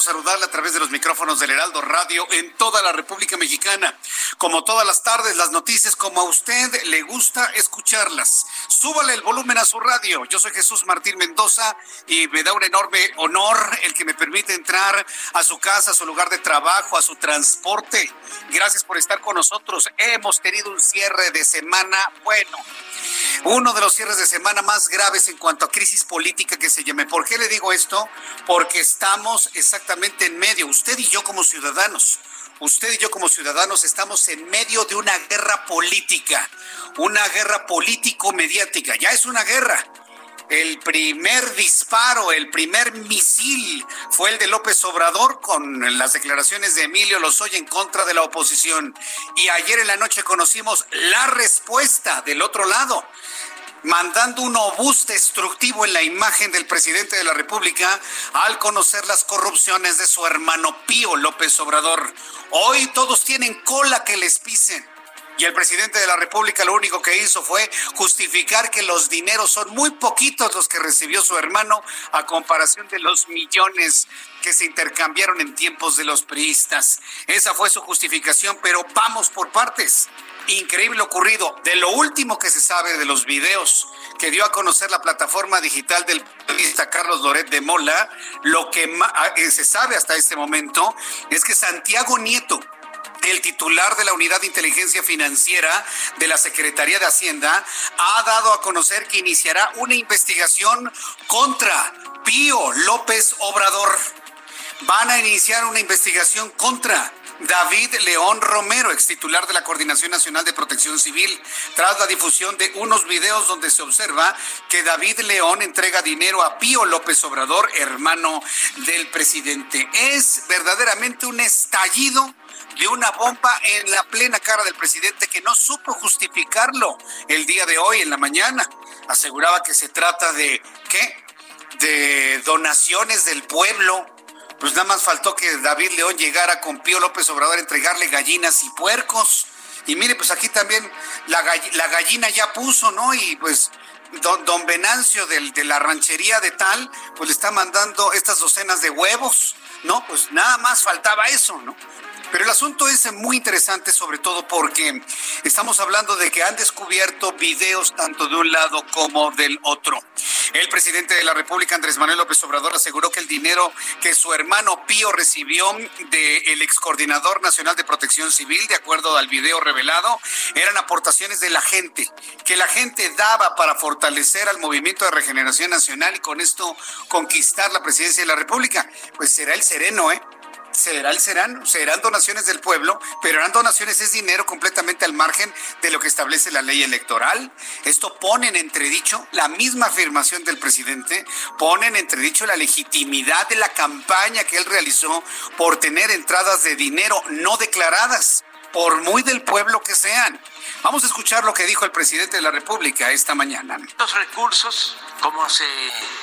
Saludarle a través de los micrófonos del Heraldo Radio en toda la República Mexicana. Como todas las tardes, las noticias como a usted le gusta escucharlas. Súbale el volumen a su radio. Yo soy Jesús Martín Mendoza y me da un enorme honor el que me permite entrar a su casa, a su lugar de trabajo, a su transporte. Gracias por estar con nosotros. Hemos tenido un cierre de semana bueno. Uno de los cierres de semana más graves en cuanto a crisis política que se llame. ¿Por qué le digo esto? Porque estamos exactamente en medio, usted y yo como ciudadanos. Usted y yo como ciudadanos estamos en medio de una guerra política, una guerra político-mediática. Ya es una guerra. El primer disparo, el primer misil fue el de López Obrador con las declaraciones de Emilio Lozoya en contra de la oposición. Y ayer en la noche conocimos la respuesta del otro lado mandando un obús destructivo en la imagen del presidente de la República al conocer las corrupciones de su hermano Pío López Obrador. Hoy todos tienen cola que les pisen. Y el presidente de la República lo único que hizo fue justificar que los dineros son muy poquitos los que recibió su hermano a comparación de los millones que se intercambiaron en tiempos de los priistas. Esa fue su justificación, pero vamos por partes increíble ocurrido. De lo último que se sabe de los videos que dio a conocer la plataforma digital del periodista Carlos Loret de Mola, lo que eh, se sabe hasta este momento es que Santiago Nieto, el titular de la Unidad de Inteligencia Financiera de la Secretaría de Hacienda, ha dado a conocer que iniciará una investigación contra Pío López Obrador. Van a iniciar una investigación contra David León Romero, ex titular de la Coordinación Nacional de Protección Civil, tras la difusión de unos videos donde se observa que David León entrega dinero a Pío López Obrador, hermano del presidente. Es verdaderamente un estallido de una bomba en la plena cara del presidente que no supo justificarlo el día de hoy en la mañana. Aseguraba que se trata de ¿qué? De donaciones del pueblo pues nada más faltó que David León llegara con Pío López Obrador a entregarle gallinas y puercos. Y mire, pues aquí también la, gallina ya puso, ¿no? Y pues don, don Venancio de la ranchería de tal, pues le está mandando estas docenas de huevos, ¿no? Pues nada más faltaba eso, ¿no? Pero el asunto es muy interesante, sobre todo porque estamos hablando de que han descubierto videos tanto de un lado como del otro. El presidente de la República, Andrés Manuel López Obrador, aseguró que el dinero que su hermano Pío recibió del ex coordinador nacional de protección civil, de acuerdo al video revelado, eran aportaciones de la gente, que la gente daba para fortalecer al movimiento de regeneración nacional y con esto conquistar la presidencia de la República. Pues será el sereno, ¿eh? Serán, serán, serán donaciones del pueblo, pero eran donaciones, es dinero completamente al margen de lo que establece la ley electoral. Esto pone en entredicho la misma afirmación del presidente, pone en entredicho la legitimidad de la campaña que él realizó por tener entradas de dinero no declaradas, por muy del pueblo que sean. Vamos a escuchar lo que dijo el presidente de la República esta mañana. Los recursos, como se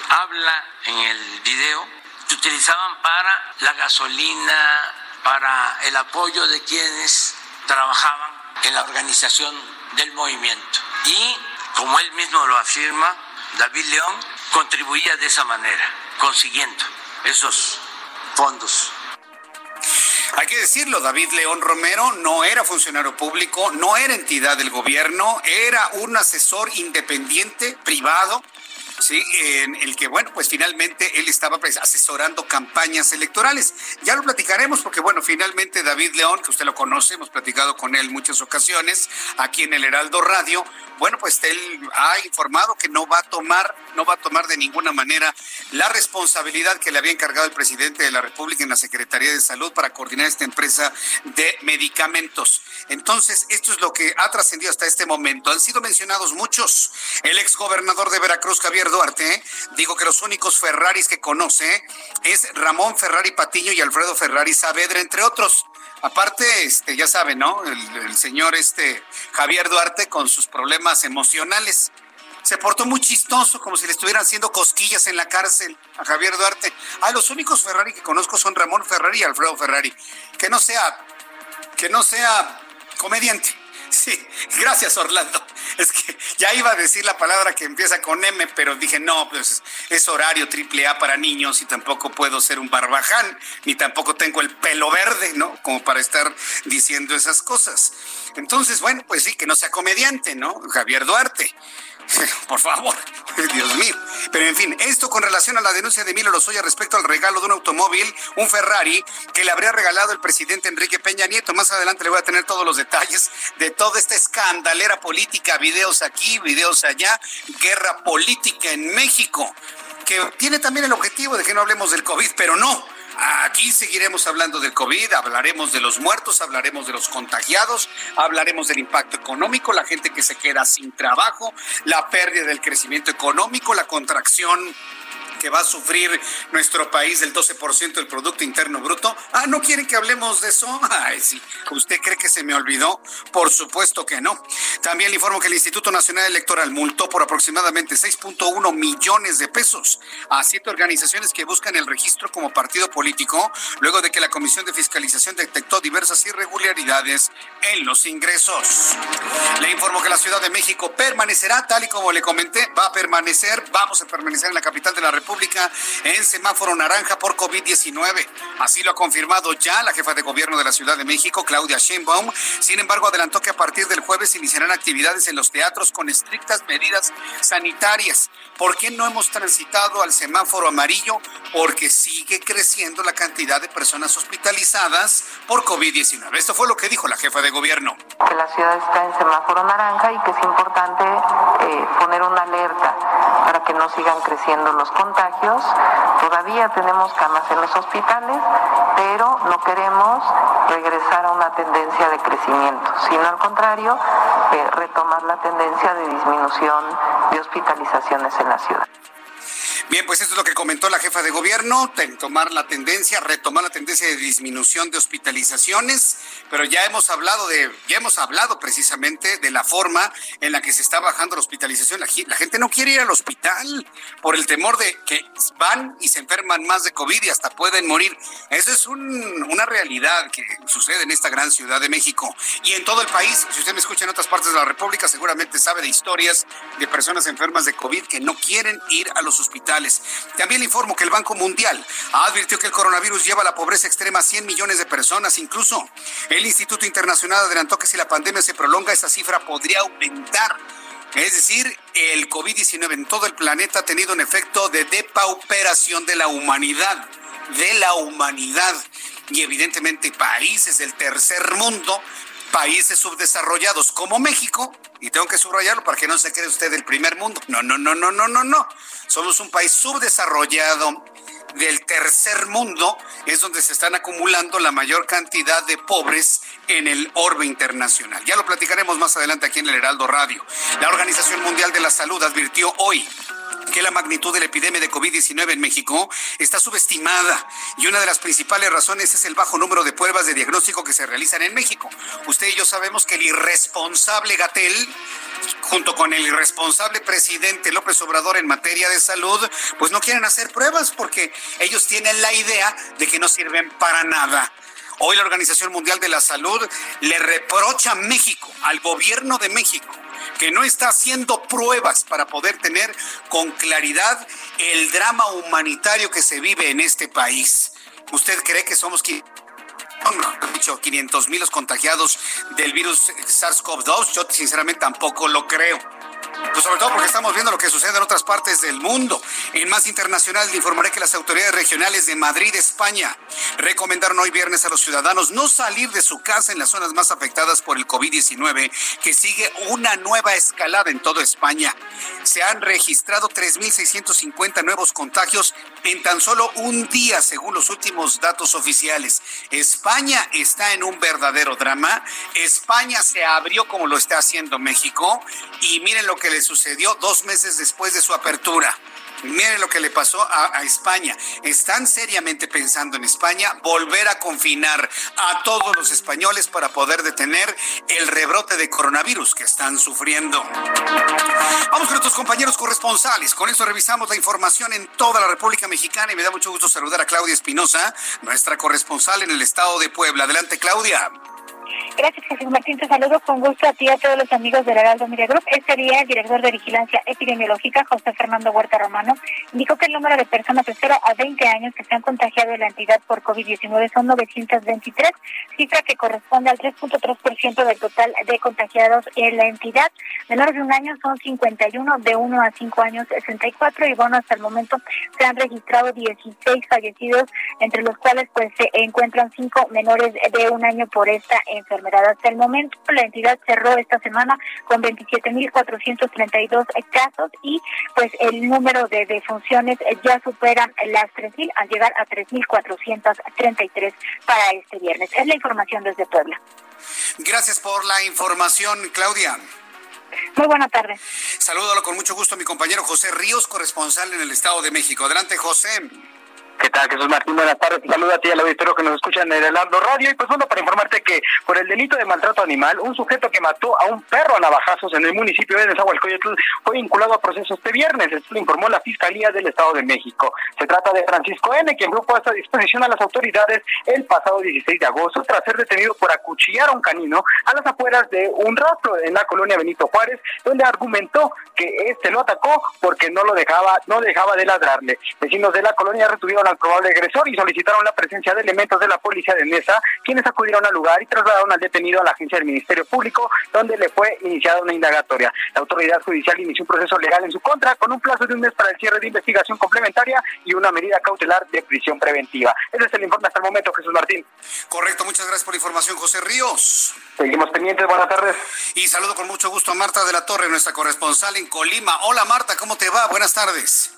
habla en el video, utilizaban para la gasolina, para el apoyo de quienes trabajaban en la organización del movimiento. Y, como él mismo lo afirma, David León contribuía de esa manera, consiguiendo esos fondos hay que decirlo, David León Romero no era funcionario público, no era entidad del gobierno, era un asesor independiente, privado, ¿sí? En el que, bueno, pues finalmente él estaba pues, asesorando campañas electorales. Ya lo platicaremos porque, bueno, finalmente David León, que usted lo conoce, hemos platicado con él muchas ocasiones aquí en el Heraldo Radio, bueno, pues él ha informado que no va a tomar, no va a tomar de ninguna manera la responsabilidad que le había encargado el presidente de la República en la Secretaría de Salud para coordinar esta empresa de medicamentos. Entonces, esto es lo que ha trascendido hasta este momento. Han sido mencionados muchos. El exgobernador de Veracruz, Javier Duarte, dijo que los únicos Ferraris que conoce es Ramón Ferrari Patiño y Alfredo Ferrari Saavedra, entre otros. Aparte, este, ya saben, ¿no? El, señor este Javier Duarte con sus problemas emocionales. Se portó muy chistoso, como si le estuvieran haciendo cosquillas en la cárcel a Javier Duarte. Ah, los únicos Ferrari que conozco son Ramón Ferrari y Alfredo Ferrari. Que no sea, que no sea comediante. Sí, gracias Orlando. Es que ya iba a decir la palabra que empieza con M, pero dije, no, pues es horario triple A para niños y tampoco puedo ser un barbaján, ni tampoco tengo el pelo verde, ¿no? Como para estar diciendo esas cosas. Entonces, bueno, pues sí, que no sea comediante, ¿no? Javier Duarte. Por favor, Dios mío. Pero en fin, esto con relación a la denuncia de Emilio Lozoya respecto al regalo de un automóvil, un Ferrari, que le habría regalado el presidente Enrique Peña Nieto. Más adelante le voy a tener todos los detalles de toda esta escandalera política, videos aquí, videos allá, guerra política en México, que tiene también el objetivo de que no hablemos del COVID, pero no Aquí seguiremos hablando del COVID, hablaremos de los muertos, hablaremos de los contagiados, hablaremos del impacto económico, la gente que se queda sin trabajo, la pérdida del crecimiento económico, la contracción que va a sufrir nuestro país del 12% del Producto Interno Bruto. Ah, ¿no quieren que hablemos de eso? Ay, sí. ¿Usted cree que se me olvidó? Por supuesto que no. También le informo que el Instituto Nacional Electoral multó por aproximadamente 6.1 millones de pesos a siete organizaciones que buscan el registro como partido político, luego de que la Comisión de Fiscalización detectó diversas irregularidades en los ingresos. Le informo que la Ciudad de México permanecerá, tal y como le comenté, va a permanecer, vamos a permanecer en la capital de la República República en semáforo naranja por COVID-19. Así lo ha confirmado ya la jefa de gobierno de la Ciudad de México, Claudia Sheinbaum. Sin embargo, adelantó que a partir del jueves iniciarán actividades en los teatros con estrictas medidas sanitarias. ¿Por qué no hemos transitado al semáforo amarillo? Porque sigue creciendo la cantidad de personas hospitalizadas por COVID-19. Esto fue lo que dijo la jefa de gobierno. Que la ciudad está en semáforo naranja y que es importante eh, poner una alerta para que no sigan creciendo los contagios. Todavía tenemos camas en los hospitales, pero no queremos regresar a una tendencia de crecimiento, sino al contrario, eh, retomar la tendencia de disminución de hospitalizaciones en la ciudad. Bien, pues esto es lo que comentó la jefa de gobierno, tomar la tendencia, retomar la tendencia de disminución de hospitalizaciones, pero ya hemos hablado de, ya hemos hablado precisamente de la forma en la que se está bajando la hospitalización. La, gente no quiere ir al hospital por el temor de que van y se enferman más de COVID y hasta pueden morir. Eso es una realidad que sucede en esta gran ciudad de México y en todo el país. Si usted me escucha en otras partes de la República, seguramente sabe de historias de personas enfermas de COVID que no quieren ir a los hospitales también informo que el Banco Mundial advirtió que el coronavirus lleva a la pobreza extrema a 100 millones de personas. Incluso el Instituto Internacional adelantó que si la pandemia se prolonga, esa cifra podría aumentar. Es decir, el COVID-19 en todo el planeta ha tenido un efecto de depauperación de la humanidad, de la humanidad. Y evidentemente países del tercer mundo países subdesarrollados como México, y tengo que subrayarlo para que no se quede usted del primer mundo. No, no, no, no, no, no, no. Somos un país subdesarrollado del tercer mundo, es donde se están acumulando la mayor cantidad de pobres en el orbe internacional. Ya lo platicaremos más adelante aquí en el Heraldo Radio. La Organización Mundial de la Salud advirtió hoy que la magnitud de la epidemia de COVID-19 en México está subestimada y una de las principales razones es el bajo número de pruebas de diagnóstico que se realizan en México. Usted y yo sabemos que el irresponsable Gatel, junto con el irresponsable presidente López Obrador en materia de salud, pues no quieren hacer pruebas porque ellos tienen la idea de que no sirven para nada. Hoy la Organización Mundial de la Salud le reprocha a México, al gobierno de México, que no está haciendo pruebas para poder tener con claridad el drama humanitario que se vive en este país. ¿Usted cree que somos dicho 500 mil los contagiados del virus SARS-CoV-2? Yo sinceramente tampoco lo creo. Pues sobre todo porque estamos viendo lo que sucede en otras partes del mundo. En más internacional le informaré que las autoridades regionales de Madrid, España, recomendaron hoy viernes a los ciudadanos no salir de su casa en las zonas más afectadas por el COVID-19, que sigue una nueva escalada en toda España. Se han registrado 3.650 nuevos contagios en tan solo un día, según los últimos datos oficiales. España está en un verdadero drama. España se abrió como lo está haciendo México. Y miren lo que le sucedió dos meses después de su apertura. Miren lo que le pasó a, España. Están seriamente pensando en España volver a confinar a todos los españoles para poder detener el rebrote de coronavirus que están sufriendo. Vamos con nuestros compañeros corresponsales. Con eso revisamos la información en toda la República Mexicana y me da mucho gusto saludar a Claudia Espinosa, nuestra corresponsal en el estado de Puebla. Adelante, Claudia. Gracias, Jesús Martín. Te saludo con gusto a ti y a todos los amigos del Heraldo Media Group. Este día, el director de Vigilancia Epidemiológica, José Fernando Huerta Romano, dijo que el número de personas de 0 a 20 años que se han contagiado en la entidad por COVID-19 son 923, cifra que corresponde al 3.3% del total de contagiados en la entidad. Menores de un año son 51, de 1 a 5 años 64 y bueno, hasta el momento se han registrado 16 fallecidos, entre los cuales pues se encuentran 5 menores de un año por esta enfermedad. Hasta el momento, la entidad cerró esta semana con 27.432 casos y pues el número de defunciones ya supera las 3.000 al llegar a 3.433 para este viernes. Es la información desde Puebla. Gracias por la información, Claudia. Muy buena tarde. Salúdalo con mucho gusto a mi compañero José Ríos, corresponsal en el Estado de México. Adelante, José. ¿Qué tal, Jesús Martín? Buenas tardes. Saludos a ti y al auditorio que nos escucha en el Heraldo Radio. Y pues bueno, para informarte que por el delito de maltrato animal, un sujeto que mató a un perro a navajazos en el municipio de Nezahualcóyotl fue vinculado a proceso este viernes. Esto lo informó la Fiscalía del Estado de México. Se trata de Francisco N., quien fue puesto a disposición a las autoridades el pasado 16 de agosto tras ser detenido por acuchillar a un canino a las afueras de un rastro en la colonia Benito Juárez, donde argumentó que este lo atacó porque no lo dejaba, no dejaba de ladrarle. Vecinos de la colonia retuvieron al probable agresor y solicitaron la presencia de elementos de la policía de Mesa, quienes acudieron al lugar y trasladaron al detenido a la agencia del Ministerio Público, donde le fue iniciada una indagatoria. La autoridad judicial inició un proceso legal en su contra con un plazo de un mes para el cierre de investigación complementaria y una medida cautelar de prisión preventiva. Ese es el informe hasta el momento, Jesús Martín. Correcto, muchas gracias por la información, José Ríos. Seguimos pendientes, buenas tardes. Y saludo con mucho gusto a Marta de la Torre, nuestra corresponsal en Colima. Hola Marta, ¿cómo te va? Buenas tardes.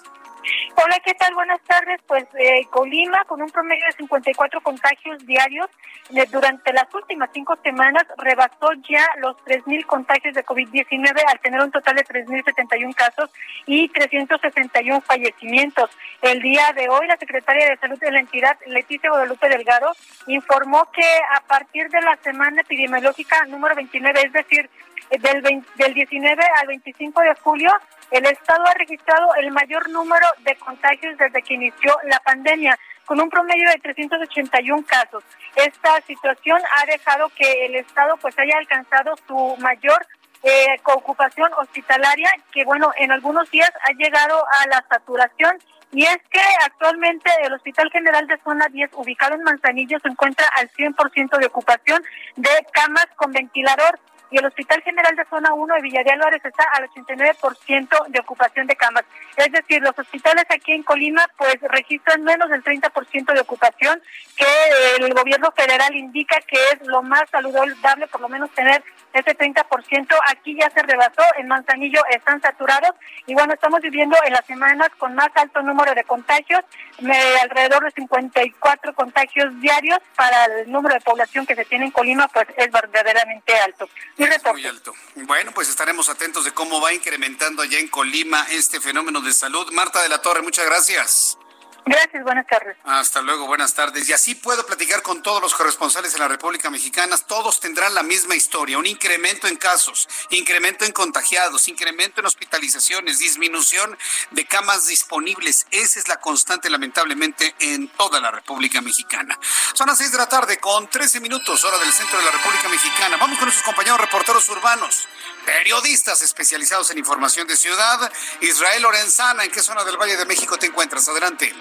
Hola, ¿qué tal? Buenas tardes. Pues eh, Colima, con un promedio de 54 contagios diarios, eh, durante las últimas cinco semanas rebasó ya los 3.000 contagios de COVID-19 al tener un total de 3.071 casos y 361 fallecimientos. El día de hoy, la secretaria de Salud de la entidad, Leticia Guadalupe Delgado, informó que a partir de la semana epidemiológica número 29, es decir, del, del 19 al 25 de julio, el Estado ha registrado el mayor número de contagios desde que inició la pandemia, con un promedio de 381 casos. Esta situación ha dejado que el Estado pues haya alcanzado su mayor eh, ocupación hospitalaria, que bueno, en algunos días ha llegado a la saturación. Y es que actualmente el Hospital General de Zona 10, ubicado en Manzanillo, se encuentra al 100% de ocupación de camas con ventilador y el Hospital General de Zona 1 de Villa de Álvarez está al 89% de ocupación de camas. Es decir, los hospitales aquí en Colima pues registran menos del 30% de ocupación que el gobierno federal indica que es lo más saludable por lo menos tener ese 30%. Aquí ya se rebasó, en Manzanillo están saturados y bueno, estamos viviendo en las semanas con más alto número de contagios, alrededor de 54 contagios diarios para el número de población que se tiene en Colima, pues es verdaderamente alto. Muy alto. Bueno, pues estaremos atentos de cómo va incrementando allá en Colima este fenómeno de salud. Marta de la Torre, muchas gracias. Gracias, buenas tardes. Hasta luego, buenas tardes. Y así puedo platicar con todos los corresponsales en la República Mexicana. Todos tendrán la misma historia, un incremento en casos, incremento en contagiados, incremento en hospitalizaciones, disminución de camas disponibles. Esa es la constante, lamentablemente, en toda la República Mexicana. Son las seis de la tarde con 13 minutos, hora del centro de la República Mexicana. Vamos con nuestros compañeros reporteros urbanos, periodistas especializados en información de ciudad. Israel Lorenzana, ¿en qué zona del Valle de México te encuentras? Adelante.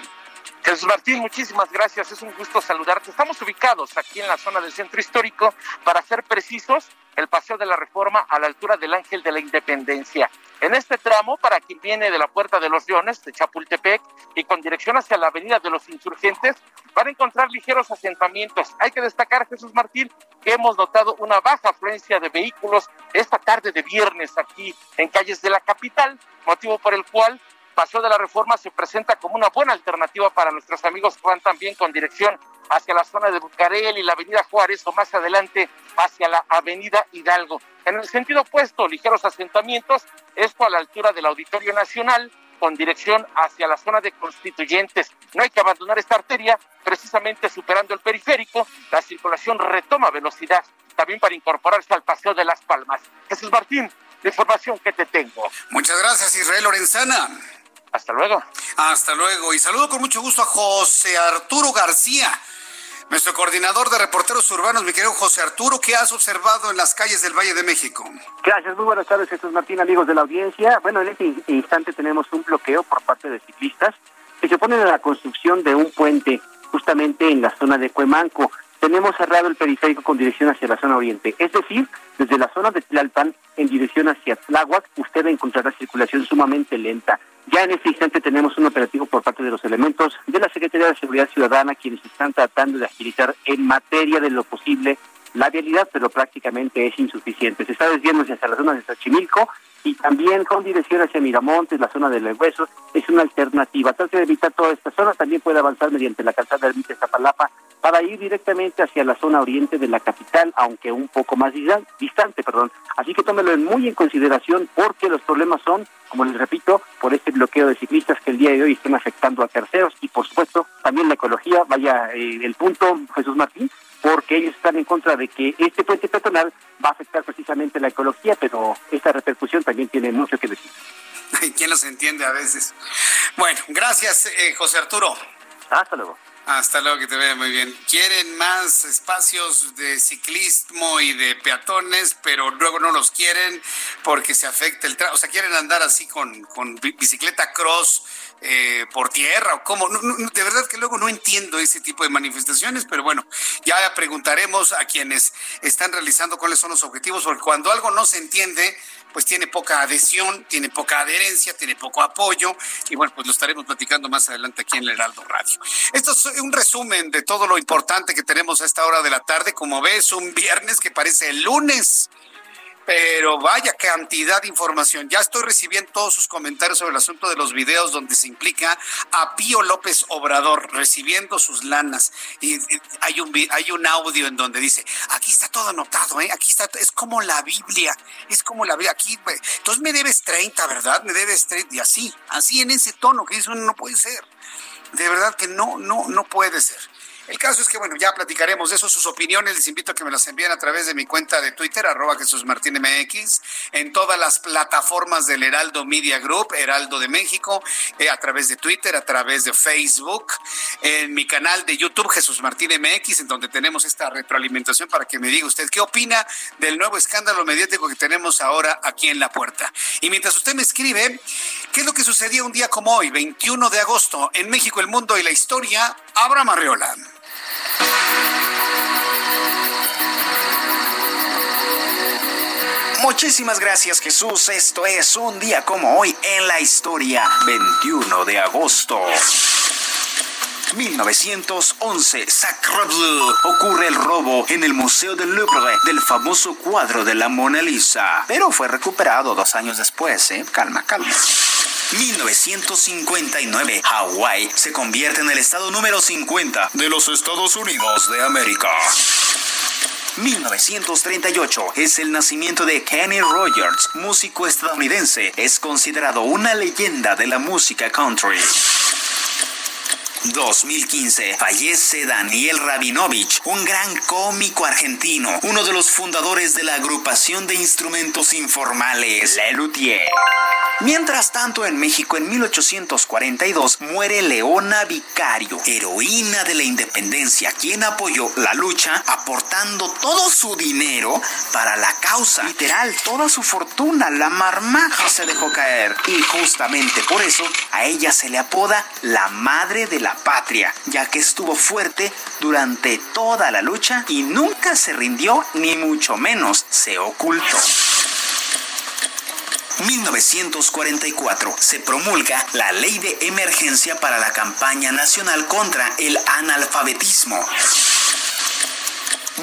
Jesús Martín, muchísimas gracias. Es un gusto saludarte. Estamos ubicados aquí en la zona del centro histórico, para ser precisos, el Paseo de la Reforma a la altura del Ángel de la Independencia. En este tramo, para quien viene de la Puerta de los Leones, de Chapultepec, y con dirección hacia la Avenida de los Insurgentes, van a encontrar ligeros asentamientos. Hay que destacar, Jesús Martín, que hemos notado una baja afluencia de vehículos esta tarde de viernes aquí en calles de la capital, motivo por el cual Paseo de la Reforma se presenta como una buena alternativa para nuestros amigos que van también con dirección hacia la zona de Bucarel y la Avenida Juárez o más adelante hacia la Avenida Hidalgo. En el sentido opuesto, ligeros asentamientos, esto a la altura del Auditorio Nacional con dirección hacia la zona de constituyentes. No hay que abandonar esta arteria, precisamente superando el periférico, la circulación retoma velocidad, también para incorporarse al Paseo de las Palmas. Jesús Martín, la información que te tengo. Muchas gracias, Israel Lorenzana. Hasta luego. Hasta luego. Y saludo con mucho gusto a José Arturo García, nuestro coordinador de reporteros urbanos. Mi querido José Arturo, ¿qué has observado en las calles del Valle de México? Gracias, muy buenas tardes, Jesús Martín, amigos de la audiencia. Bueno, en este instante tenemos un bloqueo por parte de ciclistas que se oponen a la construcción de un puente justamente en la zona de Cuemanco. Tenemos cerrado el periférico con dirección hacia la zona oriente, es decir, desde la zona de Tlalpan en dirección hacia Tláhuac, usted encontrará circulación sumamente lenta. Ya en este instante tenemos un operativo por parte de los elementos de la Secretaría de Seguridad Ciudadana, quienes están tratando de agilizar en materia de lo posible la vialidad, pero prácticamente es insuficiente. Se está desviándose hacia la zona de Xochimilco y también con dirección hacia Miramontes, la zona de los huesos, es una alternativa. Trate de evitar toda esta zona, también puede avanzar mediante la calzada Ermita Zapalapa para ir directamente hacia la zona oriente de la capital, aunque un poco más distante, perdón. Así que tómelo muy en consideración porque los problemas son, como les repito, por este bloqueo de ciclistas que el día de hoy están afectando a terceros y por supuesto también la ecología, vaya eh, el punto Jesús Martín, porque ellos están en contra de que este puente peatonal va a afectar precisamente la ecología, pero esta repercusión también tiene mucho que decir. ¿Quién los entiende a veces? Bueno, gracias, eh, José Arturo. Hasta luego. Hasta luego, que te vea muy bien. Quieren más espacios de ciclismo y de peatones, pero luego no los quieren porque se afecta el tráfico. O sea, quieren andar así con, con bicicleta cross eh, por tierra o cómo. de verdad que luego no entiendo ese tipo de manifestaciones, pero bueno, ya preguntaremos a quienes están realizando cuáles son los objetivos, porque cuando algo no se entiende, pues tiene poca adhesión, tiene poca adherencia, tiene poco apoyo y bueno, pues lo estaremos platicando más adelante aquí en el Heraldo Radio. Esto es un resumen de todo lo importante que tenemos a esta hora de la tarde. Como ves, un viernes que parece el lunes. Pero vaya cantidad de información. Ya estoy recibiendo todos sus comentarios sobre el asunto de los videos donde se implica a Pío López Obrador recibiendo sus lanas. Y, hay un hay un audio en donde dice, aquí está todo anotado, ¿eh? Aquí está, es como la Biblia, es como la Biblia. Aquí, entonces me debes 30, ¿verdad? Me debes 30. Y así, así en ese tono que eso no puede ser. De verdad que no, no, no puede ser. El caso es que, bueno, ya platicaremos de eso, sus opiniones. Les invito a que me las envíen a través de mi cuenta de Twitter, arroba Jesús Martín MX, en todas las plataformas del Heraldo Media Group, Heraldo de México, eh, a través de Twitter, a través de Facebook, en mi canal de YouTube, Jesús Martín MX, en donde tenemos esta retroalimentación para que me diga usted qué opina del nuevo escándalo mediático que tenemos ahora aquí en la puerta. Y mientras usted me escribe, ¿qué es lo que sucedía un día como hoy, 21 de agosto, en México, el mundo y la historia? Abraham Arreola. Muchísimas gracias Jesús. Esto es un día como hoy en la historia. 21 de agosto. 1911, Sacre Bleu, ocurre el robo en el Museo del Louvre del famoso cuadro de la Mona Lisa, pero fue recuperado dos años después, ¿eh? Calma, calma. 1959, Hawái se convierte en el estado número 50 de los Estados Unidos de América. 1938 es el nacimiento de Kenny Rogers, músico estadounidense. Es considerado una leyenda de la música country. 2015 fallece Daniel Rabinovich, un gran cómico argentino, uno de los fundadores de la agrupación de instrumentos informales, La Luthier. Mientras tanto, en México, en 1842, muere Leona Vicario, heroína de la independencia, quien apoyó la lucha aportando todo su dinero para la causa. Literal, toda su fortuna, la marmaja se dejó caer. Y justamente por eso, a ella se le apoda la madre de la patria, ya que estuvo fuerte durante toda la lucha y nunca se rindió, ni mucho menos se ocultó. 1944 se promulga la Ley de Emergencia para la Campaña Nacional contra el Analfabetismo.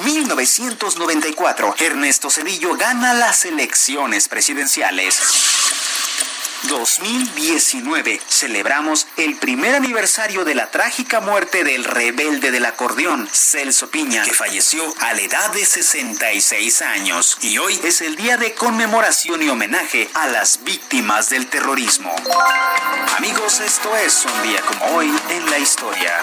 1994, Ernesto Cedillo gana las elecciones presidenciales. 2019 celebramos el primer aniversario de la trágica muerte del rebelde del acordeón, Celso Piña, que falleció a la edad de 66 años. Y hoy es el día de conmemoración y homenaje a las víctimas del terrorismo. Amigos, esto es un día como hoy en la historia.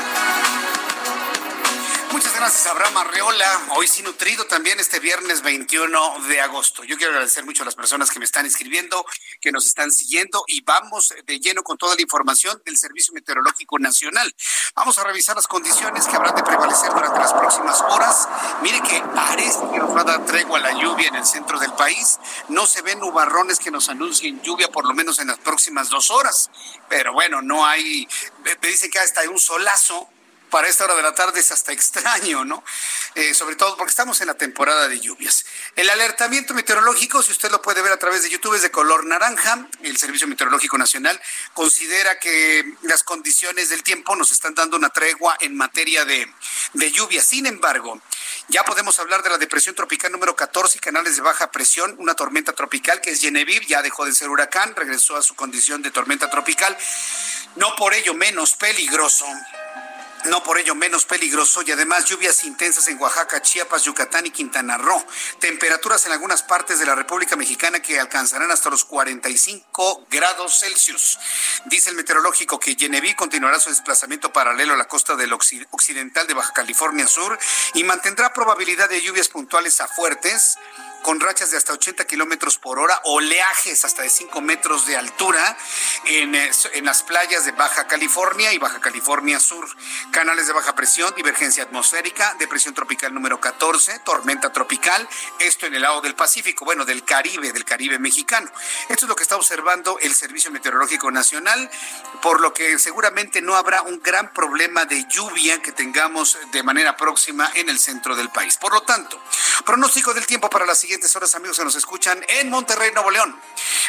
Muchas gracias, Abraham Arreola. Hoy sí nutrido también este viernes 21 de agosto. Yo quiero agradecer mucho a las personas que me están escribiendo, que nos están siguiendo y vamos de lleno con toda la información del Servicio Meteorológico Nacional. Vamos a revisar las condiciones que habrán de prevalecer durante las próximas horas. Mire que parece que nos va a dar tregua la lluvia en el centro del país. No se ven nubarrones que nos anuncien lluvia por lo menos en las próximas dos horas. Pero bueno, no hay, me dicen que hasta hay un solazo para esta hora de la tarde es hasta extraño, ¿no? Eh, sobre todo porque estamos en la temporada de lluvias. El alertamiento meteorológico, si usted lo puede ver a través de YouTube, es de color naranja. El Servicio Meteorológico Nacional considera que las condiciones del tiempo nos están dando una tregua en materia de, de lluvia. Sin embargo, ya podemos hablar de la depresión tropical número 14 canales de baja presión, una tormenta tropical que es Genevieve, ya dejó de ser huracán, regresó a su condición de tormenta tropical. No por ello menos peligroso no por ello menos peligroso y además lluvias intensas en Oaxaca, Chiapas, Yucatán y Quintana Roo. Temperaturas en algunas partes de la República Mexicana que alcanzarán hasta los 45 grados Celsius. Dice el meteorológico que Geneví continuará su desplazamiento paralelo a la costa del occidental de Baja California Sur y mantendrá probabilidad de lluvias puntuales a fuertes con rachas de hasta 80 kilómetros por hora, oleajes hasta de 5 metros de altura en, eh, en, las playas de Baja California y Baja California Sur. Canales de baja presión, divergencia atmosférica, depresión tropical número 14, tormenta tropical, esto en el lado del Pacífico, bueno, del Caribe, del Caribe mexicano. Esto es lo que está observando el Servicio Meteorológico Nacional, por lo que seguramente no habrá un gran problema de lluvia que tengamos de manera próxima en el centro del país. Por lo tanto, pronóstico del tiempo para la siguiente horas, amigos que nos escuchan en Monterrey, Nuevo León.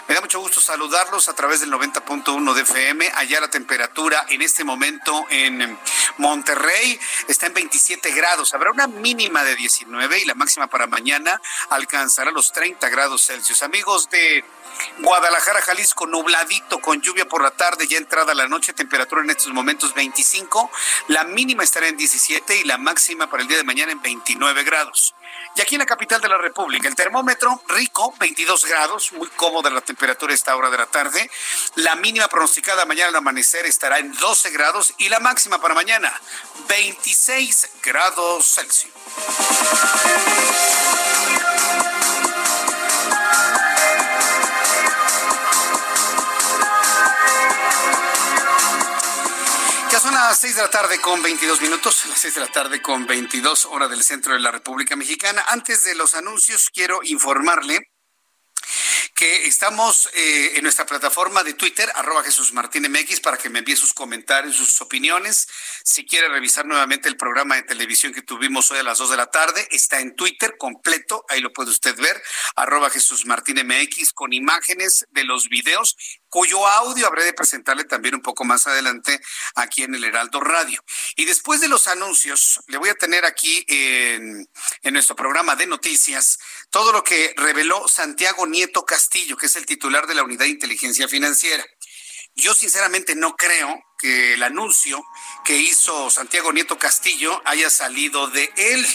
Me da mucho gusto saludarlos a través del 90.1 de FM. Allá la temperatura en este momento en Monterrey está en 27 grados. Habrá una mínima de 19 y la máxima para mañana alcanzará los 30 grados Celsius. Amigos de Guadalajara, Jalisco, nubladito con lluvia por la tarde, ya entrada la noche, temperatura en estos momentos 25, la mínima estará en 17 y la máxima para el día de mañana en 29 grados. Y aquí en la capital de la República, el termómetro rico, 22 grados, muy cómoda la temperatura a esta hora de la tarde. La mínima pronosticada mañana al amanecer estará en 12 grados y la máxima para mañana, 26 grados Celsius. Las 6 de la tarde con 22 minutos, las 6 de la tarde con 22 hora del centro de la República Mexicana. Antes de los anuncios, quiero informarle que estamos eh, en nuestra plataforma de Twitter, arroba Jesús Martín MX, para que me envíe sus comentarios, sus opiniones. Si quiere revisar nuevamente el programa de televisión que tuvimos hoy a las 2 de la tarde, está en Twitter completo, ahí lo puede usted ver, arroba Jesús Martín MX, con imágenes de los videos cuyo audio habré de presentarle también un poco más adelante aquí en el Heraldo Radio. Y después de los anuncios, le voy a tener aquí en, en nuestro programa de noticias todo lo que reveló Santiago Nieto Castillo, que es el titular de la Unidad de Inteligencia Financiera. Yo sinceramente no creo que el anuncio que hizo Santiago Nieto Castillo haya salido de él.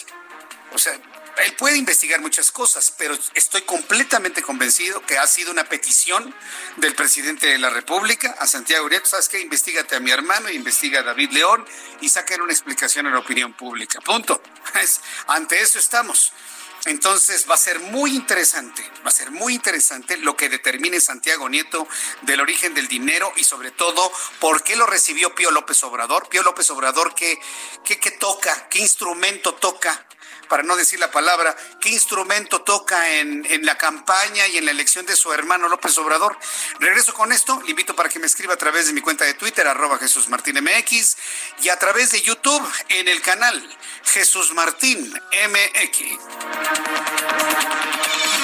O sea, él puede investigar muchas cosas, pero estoy completamente convencido que ha sido una petición del presidente de la República a Santiago Urieta, ¿sabes qué? Investígate a mi hermano, investiga a David León y saquen una explicación a la opinión pública. Punto. ante eso estamos. Entonces va a ser muy interesante, va a ser muy interesante lo que determine Santiago Nieto del origen del dinero y sobre todo por qué lo recibió Pío López Obrador. Pío López Obrador, ¿qué, qué, qué toca? ¿Qué instrumento toca? Para no decir la palabra, qué instrumento toca en, en, la campaña y en la elección de su hermano López Obrador. Regreso con esto, le invito para que me escriba a través de mi cuenta de Twitter, arroba Jesús Martín y a través de YouTube en el canal Jesús Martín MX.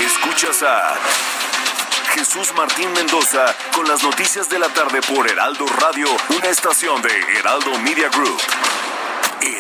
Escuchas a Jesús Martín Mendoza con las noticias de la tarde por Heraldo Radio, una estación de Heraldo Media Group.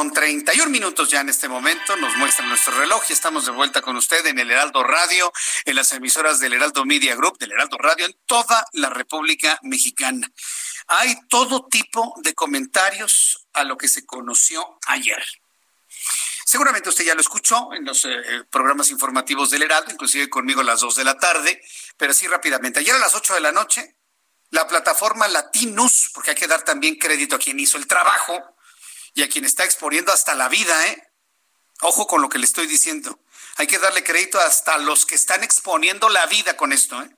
Con 31 minutos ya en este momento, nos muestra nuestro reloj y estamos de vuelta con usted en el Heraldo Radio, en las emisoras del Heraldo Media Group, del Heraldo Radio, en toda la República Mexicana. Hay todo tipo de comentarios a lo que se conoció ayer. Seguramente usted ya lo escuchó en los eh, programas informativos del Heraldo, inclusive conmigo a las 2 de la tarde, pero sí rápidamente. Ayer a las 8 de la noche, la plataforma Latinus, porque hay que dar también crédito a quien hizo el trabajo, y a quien está exponiendo hasta la vida, ¿eh? Ojo con lo que le estoy diciendo. Hay que darle crédito hasta los que están exponiendo la vida con esto, ¿eh?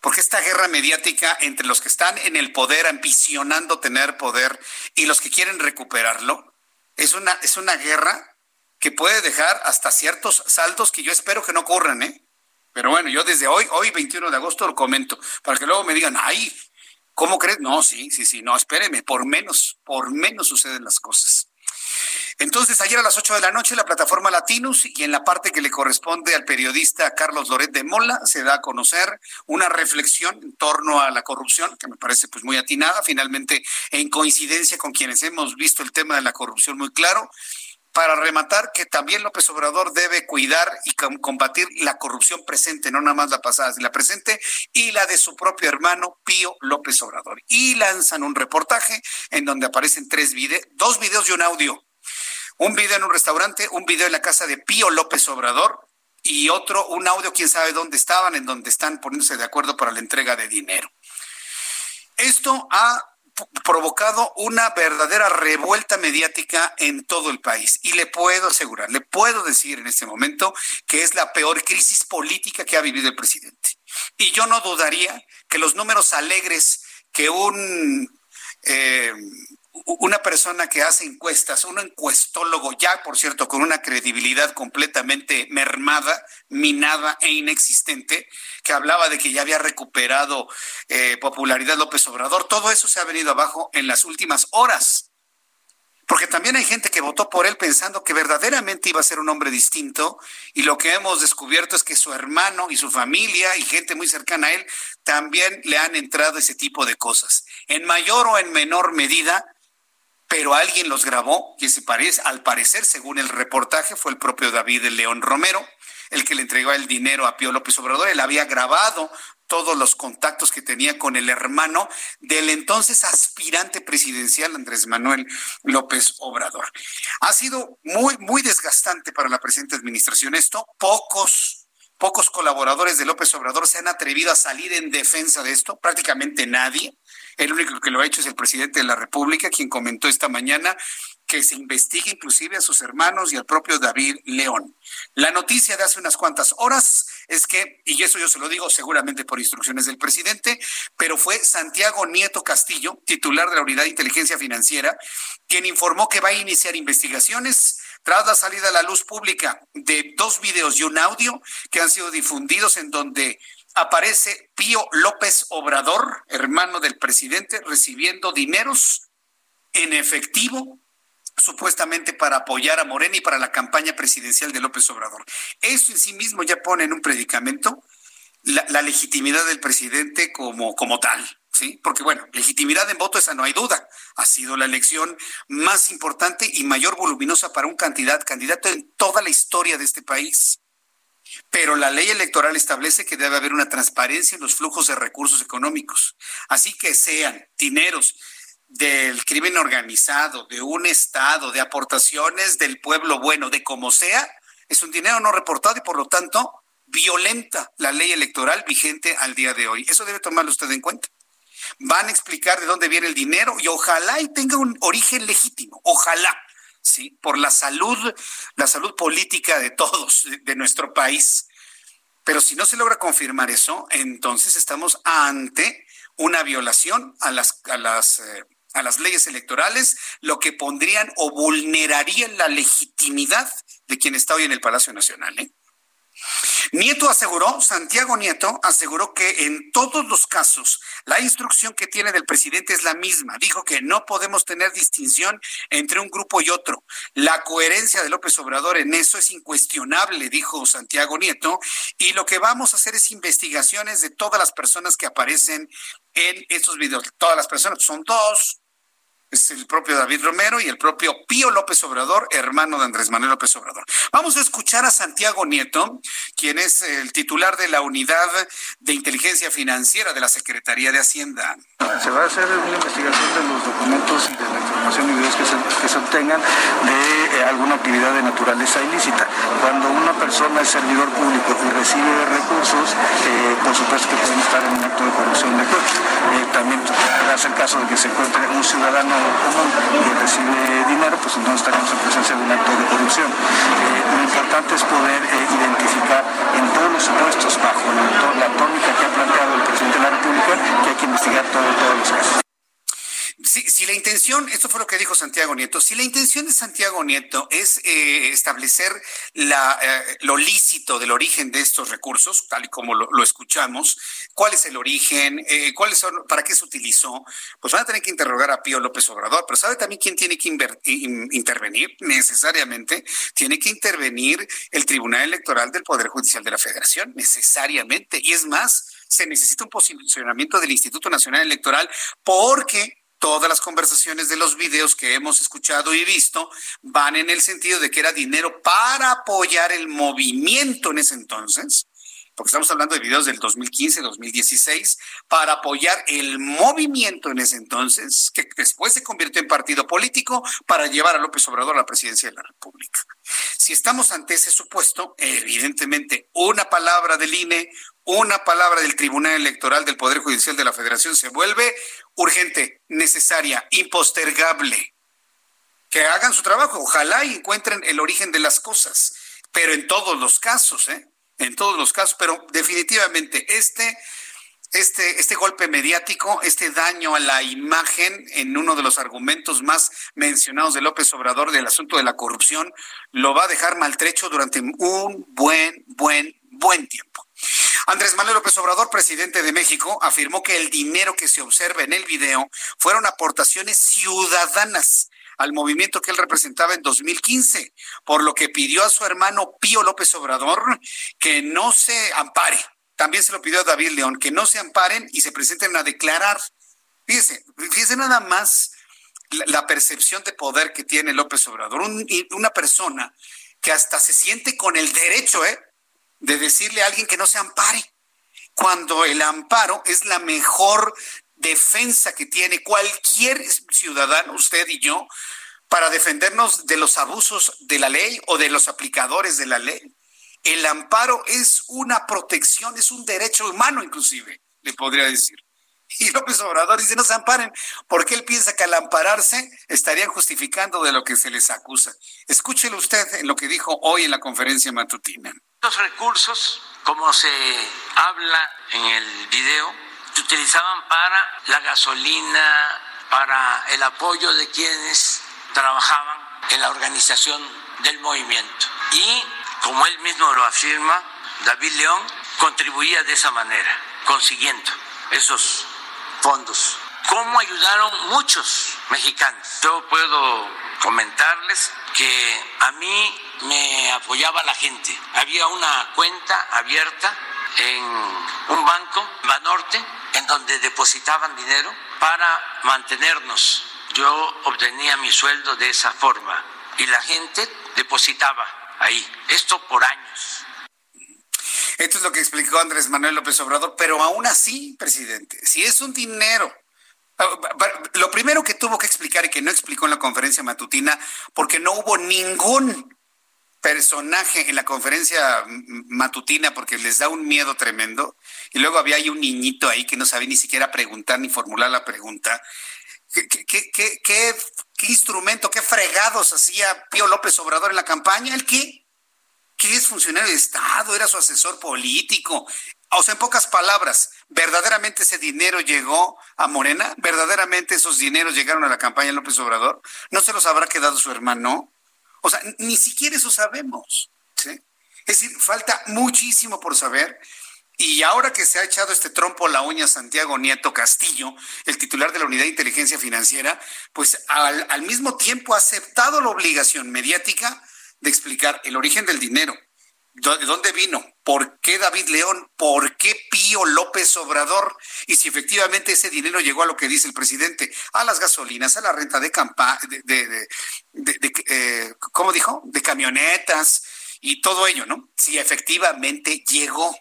Porque esta guerra mediática entre los que están en el poder, ambicionando tener poder, y los que quieren recuperarlo, es una, es una guerra que puede dejar hasta ciertos saltos que yo espero que no ocurran, ¿eh? Pero bueno, yo desde hoy, hoy 21 de agosto, lo comento, para que luego me digan, ay, ¿Cómo crees? No, sí, sí, sí, no, espéreme, por menos, por menos suceden las cosas. Entonces, ayer a las 8 de la noche, la plataforma Latinus y en la parte que le corresponde al periodista Carlos Loret de Mola, se da a conocer una reflexión en torno a la corrupción, que me parece pues muy atinada, finalmente en coincidencia con quienes hemos visto el tema de la corrupción muy claro para rematar que también López Obrador debe cuidar y combatir la corrupción presente, no nada más la pasada, sino la presente y la de su propio hermano Pío López Obrador. Y lanzan un reportaje en donde aparecen tres videos, dos videos y un audio. Un video en un restaurante, un video en la casa de Pío López Obrador y otro, un audio, quién sabe dónde estaban, en donde están poniéndose de acuerdo para la entrega de dinero. Esto ha provocado una verdadera revuelta mediática en todo el país. Y le puedo asegurar, le puedo decir en este momento que es la peor crisis política que ha vivido el presidente. Y yo no dudaría que los números alegres que un eh, una persona que hace encuestas, un encuestólogo ya, por cierto, con una credibilidad completamente mermada, minada e inexistente, que hablaba de que ya había recuperado eh, popularidad López Obrador, todo eso se ha venido abajo en las últimas horas. porque también hay gente que votó por él pensando que verdaderamente iba a ser un hombre distinto y lo que hemos descubierto es que su hermano y su familia y gente muy cercana a él también le han entrado ese tipo de cosas, en mayor o en menor medida, pero alguien los grabó y parece, al parecer, según el reportaje, fue el propio David León Romero, el que le entregó el dinero a Pío López Obrador. Él había grabado todos los contactos que tenía con el hermano del entonces aspirante presidencial Andrés Manuel López Obrador. Ha sido muy, muy desgastante para la presente administración esto. Pocos, pocos colaboradores de López Obrador se han atrevido a salir en defensa de esto, prácticamente nadie. El único que lo ha hecho es el presidente de la República, quien comentó esta mañana que se investigue inclusive a sus hermanos y al propio David León. La noticia de hace unas cuantas horas es que, y eso yo se lo digo seguramente por instrucciones del presidente, pero fue Santiago Nieto Castillo, titular de la Unidad de Inteligencia Financiera, quien informó que va a iniciar investigaciones tras la salida a la luz pública de dos videos y un audio que han sido difundidos en donde aparece Pío López Obrador, hermano del presidente, recibiendo dineros en efectivo supuestamente para apoyar a Morena y para la campaña presidencial de López Obrador. Eso en sí mismo ya pone en un predicamento la, legitimidad del presidente como, como tal. ¿Sí? Porque bueno, legitimidad en voto, esa no hay duda. Ha sido la elección más importante y mayor voluminosa para un candidato, candidato en toda la historia de este país. Pero la ley electoral establece que debe haber una transparencia en los flujos de recursos económicos. Así que sean dineros del crimen organizado, de un Estado, de aportaciones del pueblo bueno, de como sea, es un dinero no reportado y por lo tanto violenta la ley electoral vigente al día de hoy. Eso debe tomarlo usted en cuenta. Van a explicar de dónde viene el dinero y ojalá y tenga un origen legítimo, ojalá, ¿sí? Por la salud, la salud política de todos, de, nuestro país. Pero si no se logra confirmar eso, entonces estamos ante una violación a las, a las eh, a las leyes electorales, lo que pondrían o vulnerarían la legitimidad de quien está hoy en el Palacio Nacional. ¿eh? Nieto aseguró, Santiago Nieto aseguró que en todos los casos la instrucción que tiene del presidente es la misma. Dijo que no podemos tener distinción entre un grupo y otro. La coherencia de López Obrador en eso es incuestionable, dijo Santiago Nieto, y lo que vamos a hacer es investigaciones de todas las personas que aparecen en estos videos. Todas las personas, son dos, es el propio David Romero y el propio Pío López Obrador, hermano de Andrés Manuel López Obrador. Vamos a escuchar a Santiago Nieto, quien es el titular de la unidad de inteligencia financiera de la Secretaría de Hacienda. Se va a hacer una investigación de los documentos y de la información y videos que se, que obtengan de eh, alguna actividad de naturaleza ilícita. Cuando una persona es servidor público y recibe recursos, eh, por supuesto que pueden estar en un acto de corrupción de juego. Eh, también hace el caso de que se encuentre un ciudadano común y recibe dinero, pues entonces estaremos en presencia de un acto de corrupción. Lo importante es poder identificar en todos los supuestos, bajo la, tónica que ha planteado el presidente de la República, que hay que investigar todos los casos. Si, la intención, esto fue lo que dijo Santiago Nieto, si la intención de Santiago Nieto es eh, establecer la, eh, lo lícito del origen de estos recursos, tal y como lo, escuchamos, cuál es el origen, eh, cuáles son, para qué se utilizó, pues van a tener que interrogar a Pío López Obrador, pero ¿sabe también quién tiene que intervenir? Necesariamente tiene que intervenir el Tribunal Electoral del Poder Judicial de la Federación, necesariamente. Y es más, se necesita un posicionamiento del Instituto Nacional Electoral porque todas las conversaciones de los videos que hemos escuchado y visto van en el sentido de que era dinero para apoyar el movimiento en ese entonces, porque estamos hablando de videos del 2015, 2016, para apoyar el movimiento en ese entonces, que después se convirtió en partido político para llevar a López Obrador a la presidencia de la República. Si estamos ante ese supuesto, evidentemente una palabra del INE, una palabra del Tribunal Electoral del Poder Judicial de la Federación se vuelve urgente, necesaria, impostergable. Que hagan su trabajo, ojalá y encuentren el origen de las cosas, pero en todos los casos, ¿eh? En todos los casos, pero definitivamente este, este, este golpe mediático, este daño a la imagen en uno de los argumentos más mencionados de López Obrador del asunto de la corrupción, lo va a dejar maltrecho durante un buen, buen, buen tiempo. Andrés Manuel López Obrador, presidente de México, afirmó que el dinero que se observa en el video fueron aportaciones ciudadanas al movimiento que él representaba en 2015, por lo que pidió a su hermano Pío López Obrador que no se ampare. También se lo pidió a David León, que no se amparen y se presenten a declarar. Fíjese, fíjese nada más la, percepción de poder que tiene López Obrador. una persona que hasta se siente con el derecho ¿eh? De decirle a alguien que no se ampare, cuando el amparo es la mejor defensa que tiene cualquier ciudadano, usted y yo, para defendernos de los abusos de la ley o de los aplicadores de la ley. El amparo es una protección, es un derecho humano inclusive, le podría decir. Y López Obrador dice, no se amparen, porque él piensa que al ampararse estarían justificando de lo que se les acusa. Escúchelo usted en lo que dijo hoy en la conferencia matutina. Los recursos, como se habla en el video, se utilizaban para la gasolina, para el apoyo de quienes trabajaban en la organización del movimiento. Y, como él mismo lo afirma, David León contribuía de esa manera, consiguiendo esos fondos. ¿Cómo ayudaron muchos mexicanos? Yo puedo comentarles que a mí me apoyaba la gente. Había una cuenta abierta en un banco, Banorte, en donde depositaban dinero para mantenernos. Yo obtenía mi sueldo de esa forma y la gente depositaba ahí. Esto por años. Esto es lo que explicó Andrés Manuel López Obrador, pero aún así, presidente, si es un dinero ah, lo primero que tuvo que explicar y que no explicó en la conferencia matutina, porque no hubo ningún personaje en la conferencia matutina porque les da un miedo tremendo, y luego había ahí un niñito ahí que no sabía ni siquiera preguntar ni formular la pregunta. ¿Qué, qué, qué, qué, instrumento, qué fregados hacía Pío López Obrador en la campaña? ¿El qué? ¿Qué es funcionario de Estado? ¿Era su asesor político? O sea, en pocas palabras, ¿verdaderamente ese dinero llegó a Morena? ¿Verdaderamente esos dineros llegaron a la campaña de López Obrador? ¿No se los habrá quedado su hermano? O sea, ni siquiera eso sabemos. Es decir, falta muchísimo por saber. Y ahora que se ha echado este trompo la uña Santiago Nieto Castillo, el titular de la Unidad de Inteligencia Financiera, pues al, al mismo tiempo ha aceptado la obligación mediática de explicar el origen del dinero, de dónde vino, por qué David León, por qué Pío López Obrador, y si efectivamente ese dinero llegó a lo que dice el presidente, a las gasolinas, a la renta de campa, de, de, de, eh, ¿cómo dijo? De camionetas y todo ello, ¿no? Si efectivamente llegó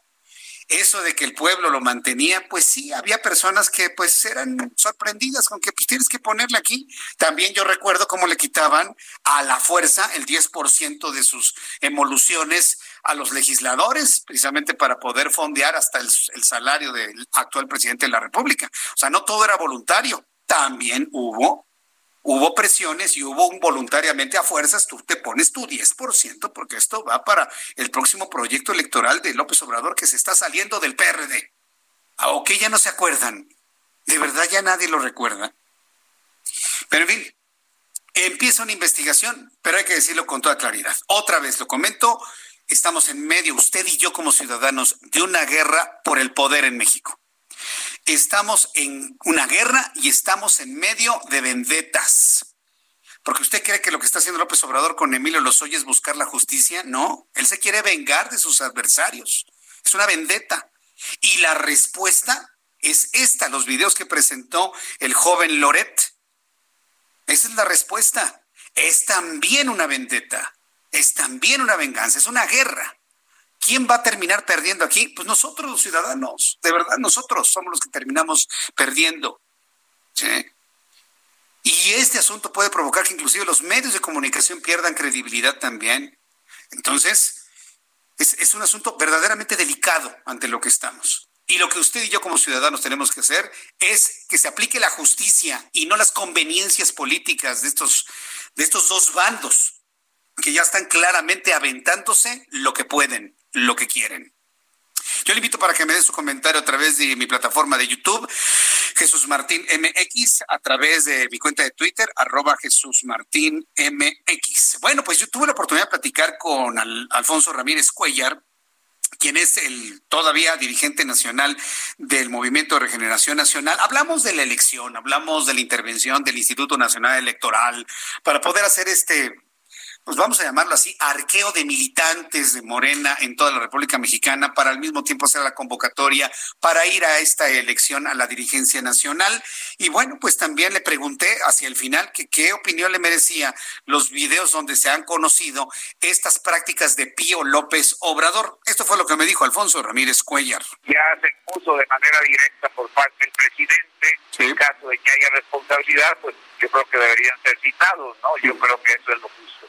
eso de que el pueblo lo mantenía, pues sí, había personas que pues eran sorprendidas con que pues tienes que ponerle aquí. También yo recuerdo cómo le quitaban a la fuerza el 10% de sus emoluciones a los legisladores, precisamente para poder fondear hasta el, salario del actual presidente de la República. O sea, no todo era voluntario, también hubo hubo presiones y hubo un voluntariamente a fuerzas, tú te pones tu 10% porque esto va para el próximo proyecto electoral de López Obrador que se está saliendo del PRD. Ah, ok, ya no se acuerdan. De verdad ya nadie lo recuerda. Pero en fin, empieza una investigación, pero hay que decirlo con toda claridad. Otra vez lo comento, estamos en medio, usted y yo como ciudadanos, de una guerra por el poder en México. Estamos en una guerra y estamos en medio de vendetas. Porque usted cree que lo que está haciendo López Obrador con Emilio Lozoya es buscar la justicia. No, él se quiere vengar de sus adversarios. Es una vendetta. Y la respuesta es esta, los videos que presentó el joven Loret. Esa es la respuesta. Es también una vendetta. Es también una venganza. Es una guerra. ¿Quién va a terminar perdiendo aquí? Pues nosotros los ciudadanos, de verdad, nosotros somos los que terminamos perdiendo. Y este asunto puede provocar que inclusive los medios de comunicación pierdan credibilidad también. Entonces, es, es un asunto verdaderamente delicado ante lo que estamos. Y lo que usted y yo como ciudadanos tenemos que hacer es que se aplique la justicia y no las conveniencias políticas de estos, de estos dos bandos que ya están claramente aventándose lo que pueden lo que quieren. Yo le invito para que me dé su comentario a través de mi plataforma de YouTube, Jesús Martín MX, a través de mi cuenta de Twitter, arroba Jesús Martín MX. Bueno, pues yo tuve la oportunidad de platicar con Alfonso Ramírez Cuellar, quien es el todavía dirigente nacional del Movimiento de Regeneración Nacional. Hablamos de la elección, hablamos de la intervención del Instituto Nacional Electoral para poder hacer este pues vamos a llamarlo así, arqueo de militantes de Morena en toda la República Mexicana para al mismo tiempo hacer la convocatoria para ir a esta elección a la dirigencia nacional. Y bueno, pues también le pregunté hacia el final que qué opinión le merecía los videos donde se han conocido estas prácticas de Pío López Obrador. Esto fue lo que me dijo Alfonso Ramírez Cuellar. Ya se puso de manera directa por parte del presidente, en caso de que haya responsabilidad, pues yo creo que deberían ser citados, ¿no? Yo creo que eso es lo justo.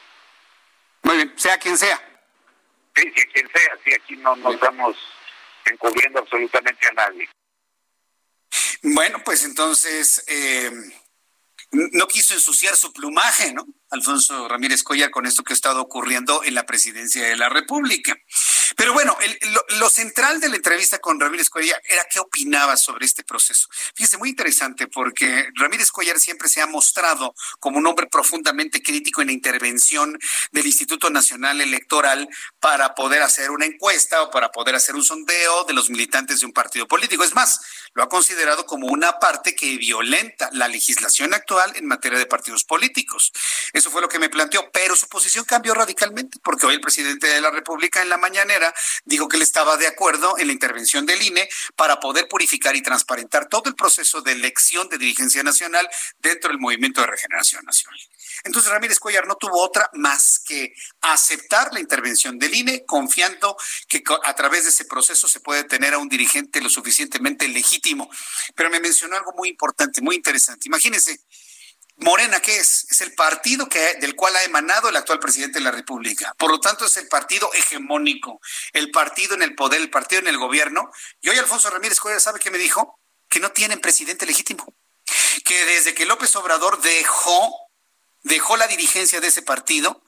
Muy bien, sea quien sea. Sí, sí, quien sea, sí, aquí no nos estamos encubriendo absolutamente a nadie. Bueno, pues entonces eh, no quiso ensuciar su plumaje, ¿no? Alfonso Ramírez Collar con esto que ha estado ocurriendo en la presidencia de la República. Pero bueno, lo, central de la entrevista con Ramírez Collar era qué opinaba sobre este proceso. Fíjese, muy interesante porque Ramírez Collar siempre se ha mostrado como un hombre profundamente crítico en la intervención del Instituto Nacional Electoral para poder hacer una encuesta o para poder hacer un sondeo de los militantes de un partido político. Es más, lo ha considerado como una parte que violenta la legislación actual en materia de partidos políticos. Eso fue lo que me planteó, pero su posición cambió radicalmente, porque hoy el presidente de la República en la mañanera dijo que él estaba de acuerdo en la intervención del INE para poder purificar y transparentar todo el proceso de elección de dirigencia nacional dentro del movimiento de regeneración nacional. Entonces Ramírez Cuellar no tuvo otra más que aceptar la intervención del INE, confiando que a través de ese proceso se puede tener a un dirigente lo suficientemente legítimo. Pero me mencionó algo muy importante, muy interesante. Imagínense, Morena, ¿qué es? Es el partido que, del cual ha emanado el actual presidente de la República. Por lo tanto, es el partido hegemónico, el partido en el poder, el partido en el gobierno. Y hoy Alfonso Ramírez Cuellar, ¿sabe qué me dijo? Que no tienen presidente legítimo. Que desde que López Obrador dejó, dejó la dirigencia de ese partido,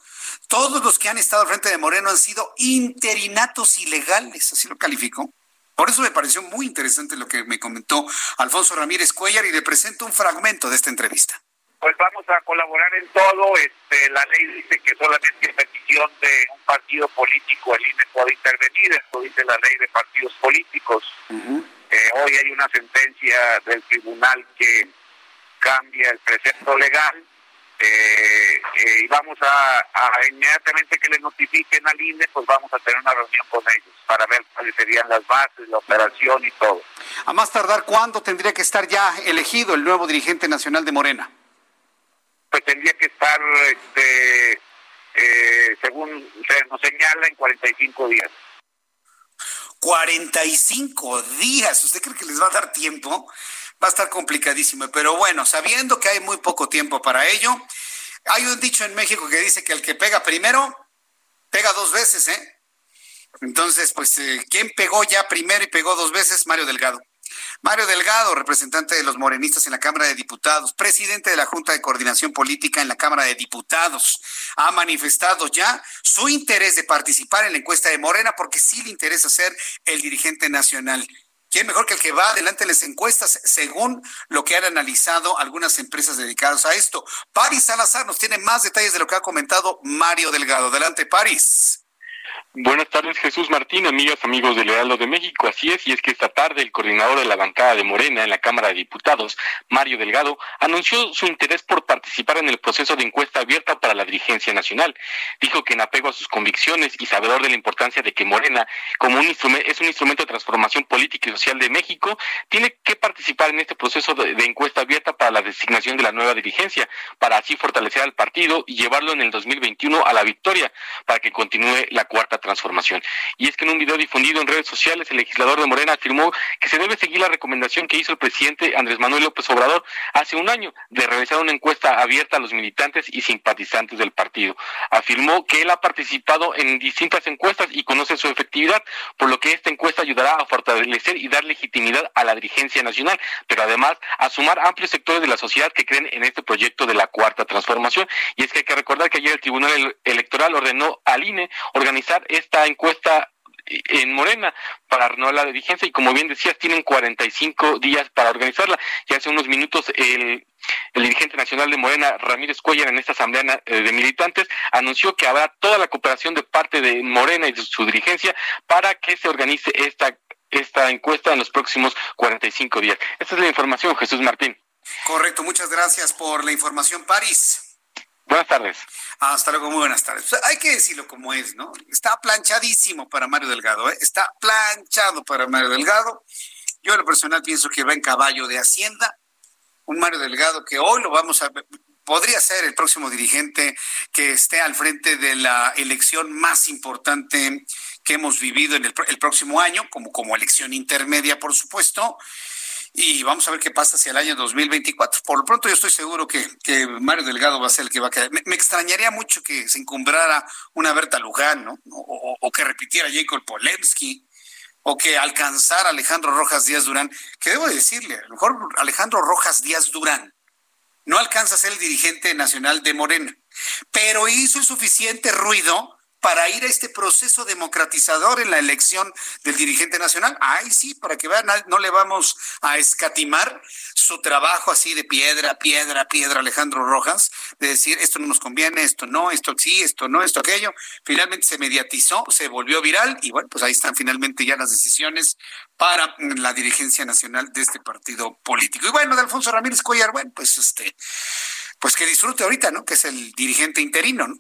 todos los que han estado frente de Moreno han sido interinatos ilegales, así lo calificó. Por eso me pareció muy interesante lo que me comentó Alfonso Ramírez Cuellar y le presento un fragmento de esta entrevista pues vamos a colaborar en todo. Este, la ley dice que solamente en petición de un partido político el INE puede intervenir, eso dice la ley de partidos políticos. Eh, hoy hay una sentencia del tribunal que cambia el precepto legal eh, eh, y vamos a, inmediatamente que le notifiquen al INE, pues vamos a tener una reunión con ellos para ver cuáles serían las bases, la operación y todo. A más tardar, ¿cuándo tendría que estar ya elegido el nuevo dirigente nacional de Morena? Pues tendría que estar, este, eh, según se nos señala, en 45 días. 45 días, ¿usted cree que les va a dar tiempo? Va a estar complicadísimo, pero bueno, sabiendo que hay muy poco tiempo para ello, hay un dicho en México que dice que el que pega primero, pega dos veces, ¿eh? Entonces, pues, eh, ¿quién pegó ya primero y pegó dos veces? Mario Delgado. Mario Delgado, representante de los morenistas en la Cámara de Diputados, presidente de la Junta de Coordinación Política en la Cámara de Diputados, ha manifestado ya su interés de participar en la encuesta de Morena porque sí le interesa ser el dirigente nacional. ¿Quién mejor que el que va adelante en las encuestas, según lo que han analizado algunas empresas dedicadas a esto? Paris Salazar nos tiene más detalles de lo que ha comentado Mario Delgado. Adelante, Paris. Buenas tardes, Jesús Martín, amigas, amigos del Heraldo de México. Así es, y es que esta tarde el coordinador de la bancada de Morena en la Cámara de Diputados, Mario Delgado, anunció su interés por participar en el proceso de encuesta abierta para la dirigencia nacional. Dijo que en apego a sus convicciones y sabedor de la importancia de que Morena, como un instrumento, es un instrumento de transformación política y social de México, tiene que participar en este proceso de, de encuesta abierta para la designación de la nueva dirigencia, para así fortalecer al partido y llevarlo en el 2021 a la victoria, para que continúe la cuarta transformación. Y es que en un video difundido en redes sociales, el legislador de Morena afirmó que se debe seguir la recomendación que hizo el presidente Andrés Manuel López Obrador hace un año de realizar una encuesta abierta a los militantes y simpatizantes del partido. Afirmó que él ha participado en distintas encuestas y conoce su efectividad, por lo que esta encuesta ayudará a fortalecer y dar legitimidad a la dirigencia nacional, pero además a sumar amplios sectores de la sociedad que creen en este proyecto de la cuarta transformación. Y es que hay que recordar que ayer el Tribunal Electoral ordenó al INE organizar esta encuesta en Morena para renovar la dirigencia y como bien decías, tienen 45 días para organizarla. Y hace unos minutos el, el dirigente nacional de Morena, Ramírez Cuellar, en esta asamblea eh, de militantes, anunció que habrá toda la cooperación de parte de Morena y de su dirigencia para que se organice esta, esta encuesta en los próximos 45 días. Esta es la información, Jesús Martín. Correcto, muchas gracias por la información, París. Buenas tardes. Hasta luego, muy buenas tardes. hay que decirlo como es, ¿no? Está planchadísimo para Mario Delgado, ¿eh? Está planchado para Mario Delgado. Yo en lo personal pienso que va en caballo de Hacienda. Un Mario Delgado que hoy lo vamos a podría ser el próximo dirigente que esté al frente de la elección más importante que hemos vivido en el, el próximo año, como, como elección intermedia, por supuesto y vamos a ver qué pasa hacia el año 2024. Por lo pronto yo estoy seguro que, Mario Delgado va a ser el que va a quedar. Me, extrañaría mucho que se encumbrara una Berta Luján, ¿no? O, que repitiera Jacob Polemski, o que alcanzara Alejandro Rojas Díaz Durán, que debo decirle, a lo mejor Alejandro Rojas Díaz Durán no alcanza a ser el dirigente nacional de Morena, pero hizo el suficiente ruido para ir a este proceso democratizador en la elección del dirigente nacional. Ay, sí, para que vean, no le vamos a escatimar su trabajo así de piedra, piedra, piedra, Alejandro Rojas, de decir esto no nos conviene, esto no, esto sí, esto no, esto aquello. Finalmente se mediatizó, se volvió viral y bueno, pues ahí están finalmente ya las decisiones para la dirigencia nacional de este partido político. Y bueno, de Alfonso Ramírez Cuellar, bueno, pues este, pues que disfrute ahorita, ¿no? Que es el dirigente interino, ¿no?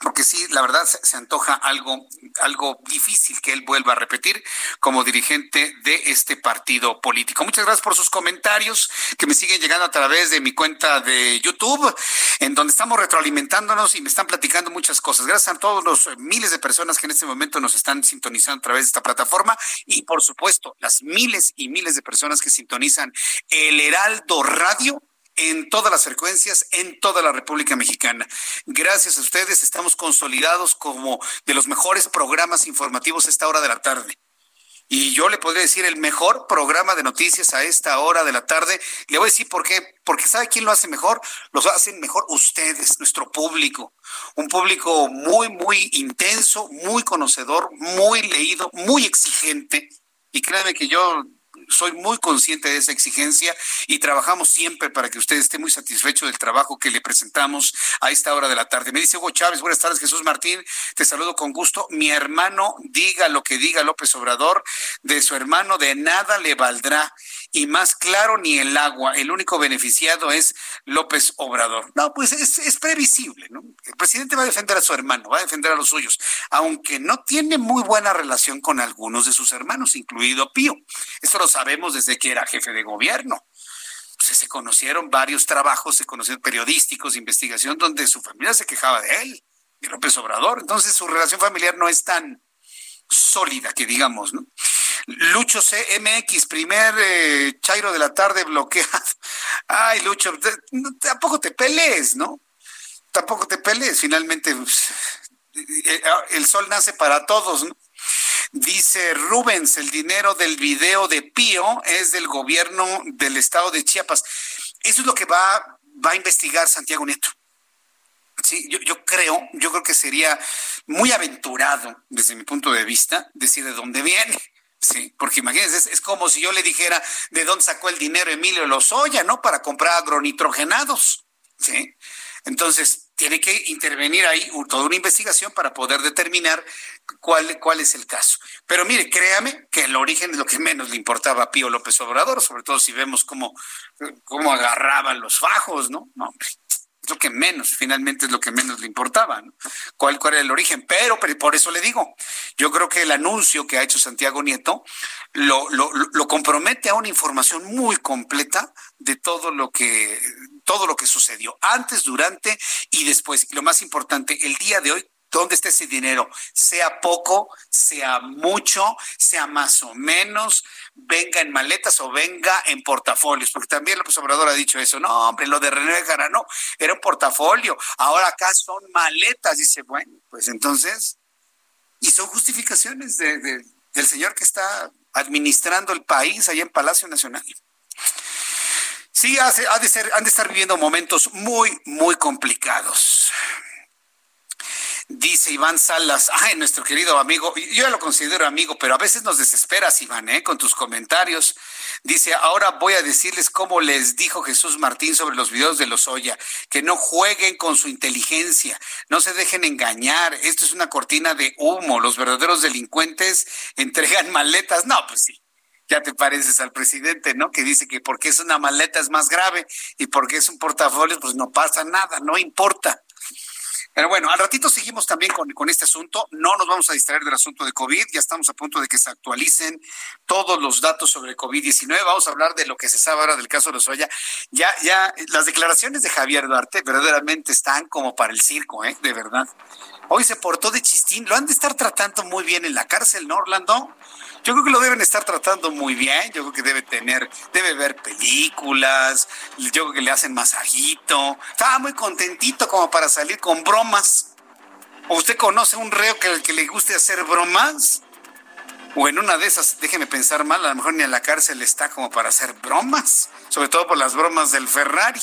Porque sí, la verdad se, antoja algo, algo difícil que él vuelva a repetir como dirigente de este partido político. Muchas gracias por sus comentarios que me siguen llegando a través de mi cuenta de YouTube, en donde estamos retroalimentándonos y me están platicando muchas cosas. Gracias a todos los miles de personas que en este momento nos están sintonizando a través de esta plataforma y por supuesto las miles y miles de personas que sintonizan el Heraldo Radio en todas las frecuencias, en toda la República Mexicana. Gracias a ustedes estamos consolidados como de los mejores programas informativos a esta hora de la tarde. Y yo le podría decir el mejor programa de noticias a esta hora de la tarde. Le voy a decir por qué. Porque ¿sabe quién lo hace mejor? Lo hacen mejor ustedes, nuestro público. Un público muy, muy intenso, muy conocedor, muy leído, muy exigente. Y créanme que yo soy muy consciente de esa exigencia y trabajamos siempre para que usted esté muy satisfecho del trabajo que le presentamos a esta hora de la tarde. Me dice Hugo Chávez, buenas tardes Jesús Martín, te saludo con gusto. Mi hermano, diga lo que diga López Obrador, de su hermano de nada le valdrá y más claro ni el agua. El único beneficiado es López Obrador. No, pues es, previsible, ¿no? El presidente va a defender a su hermano, va a defender a los suyos, aunque no tiene muy buena relación con algunos de sus hermanos, incluido Pío. Esto lo sabemos desde que era jefe de gobierno. se conocieron varios trabajos, se conocieron periodísticos de investigación donde su familia se quejaba de él, de López Obrador. Entonces su relación familiar no es tan sólida que digamos, ¿no? Lucho CMX, primer eh, Chairo de la tarde bloqueado. Ay, Lucho, tampoco te pelees, ¿no? Tampoco te pelees, finalmente pues, eh, el sol nace para todos, ¿no? Dice Rubens, el dinero del video de Pío es del gobierno del estado de Chiapas. Eso es lo que va, va a investigar Santiago Nieto. Sí, yo, yo creo, yo creo que sería muy aventurado, desde mi punto de vista, decir de dónde viene. Sí, porque imagínense, es, como si yo le dijera de dónde sacó el dinero Emilio Lozoya, ¿no? Para comprar agronitrogenados, ¿sí? Entonces, tiene que intervenir ahí toda una investigación para poder determinar cuál, cuál es el caso. Pero mire, créame que el origen es lo que menos le importaba a Pío López Obrador, sobre todo si vemos cómo, cómo agarraban los fajos, ¿no? No, hombre es lo que menos, finalmente es lo que menos le importaba, ¿no? ¿Cuál, ¿Cuál era el origen? Pero, pero, por eso le digo, yo creo que el anuncio que ha hecho Santiago Nieto lo, lo, lo compromete a una información muy completa de todo lo que todo lo que sucedió antes, durante y después. Y lo más importante, el día de hoy dónde está ese dinero, sea poco, sea mucho, sea más o menos, venga en maletas o venga en portafolios, porque también López Obrador ha dicho eso, no, hombre, lo de René no, era un portafolio, ahora acá son maletas, dice, bueno, pues entonces, y son justificaciones del señor que está administrando el país allá en Palacio Nacional. Sí, ha de ser, han de estar viviendo momentos muy, muy complicados. Dice Iván Salas, ay, nuestro querido amigo, yo lo considero amigo, pero a veces nos desesperas, Iván, ¿eh? con tus comentarios. Dice, ahora voy a decirles cómo les dijo Jesús Martín sobre los videos de los Oya, que no jueguen con su inteligencia, no se dejen engañar, esto es una cortina de humo, los verdaderos delincuentes entregan maletas. No, pues sí, ya te pareces al presidente, ¿no? Que dice que porque es una maleta es más grave y porque es un portafolio, pues no pasa nada, no importa. Pero bueno, al ratito seguimos también con, este asunto. No nos vamos a distraer del asunto de COVID. Ya estamos a punto de que se actualicen todos los datos sobre COVID-19. Vamos a hablar de lo que se sabe ahora del caso de Lozoya. Ya, ya, las declaraciones de Javier Duarte verdaderamente están como para el circo, ¿eh? De verdad. Hoy se portó de chistín. Lo han de estar tratando muy bien en la cárcel, ¿no, Orlando? Yo creo que lo deben estar tratando muy bien. Yo creo que debe tener, debe ver películas. Yo creo que le hacen masajito. Estaba muy contentito como para salir con bromas. ¿O usted conoce un reo que, que le guste hacer bromas? O en una de esas, déjeme pensar mal, a lo mejor ni a la cárcel está como para hacer bromas, sobre todo por las bromas del Ferrari.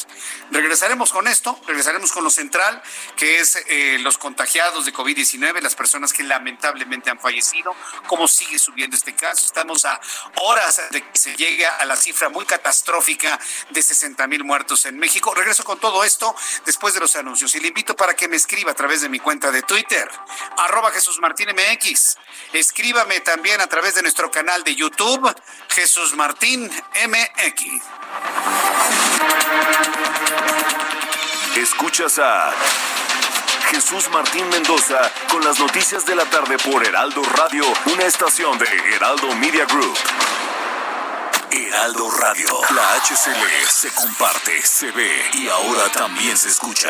Regresaremos con esto, regresaremos con lo central, que es eh, los contagiados de COVID-19, las personas que lamentablemente han fallecido, cómo sigue subiendo este caso. Estamos a horas de que se llegue a la cifra muy catastrófica de 60 mil muertos en México. Regreso con todo esto después de los anuncios y le invito para que me escriba a través de mi cuenta de Twitter, arroba Jesús Martín MX. Escríbame también a través de nuestro canal de YouTube, Jesús Martín MX. Escuchas a Jesús Martín Mendoza con las noticias de la tarde por Heraldo Radio, una estación de Heraldo Media Group. Heraldo Radio, la HCL se comparte, se ve y ahora también se escucha.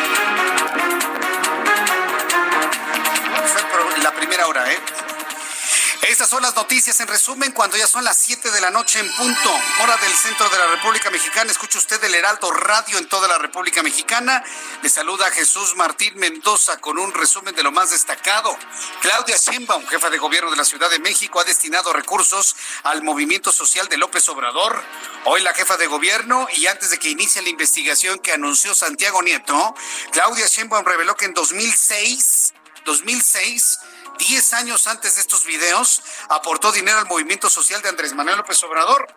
Estas son las noticias en resumen cuando ya son las 7 de la noche en punto, hora del centro de la República Mexicana. Escucha usted el Heraldo Radio en toda la República Mexicana. Le saluda Jesús Martín Mendoza con un resumen de lo más destacado. Claudia Sheinbaum, jefa de gobierno de la Ciudad de México, ha destinado recursos al movimiento social de López Obrador. Hoy la jefa de gobierno y antes de que inicie la investigación que anunció Santiago Nieto, Claudia Sheinbaum reveló que en 2006 2006 10 años antes de estos videos, aportó dinero al movimiento social de Andrés Manuel López Obrador.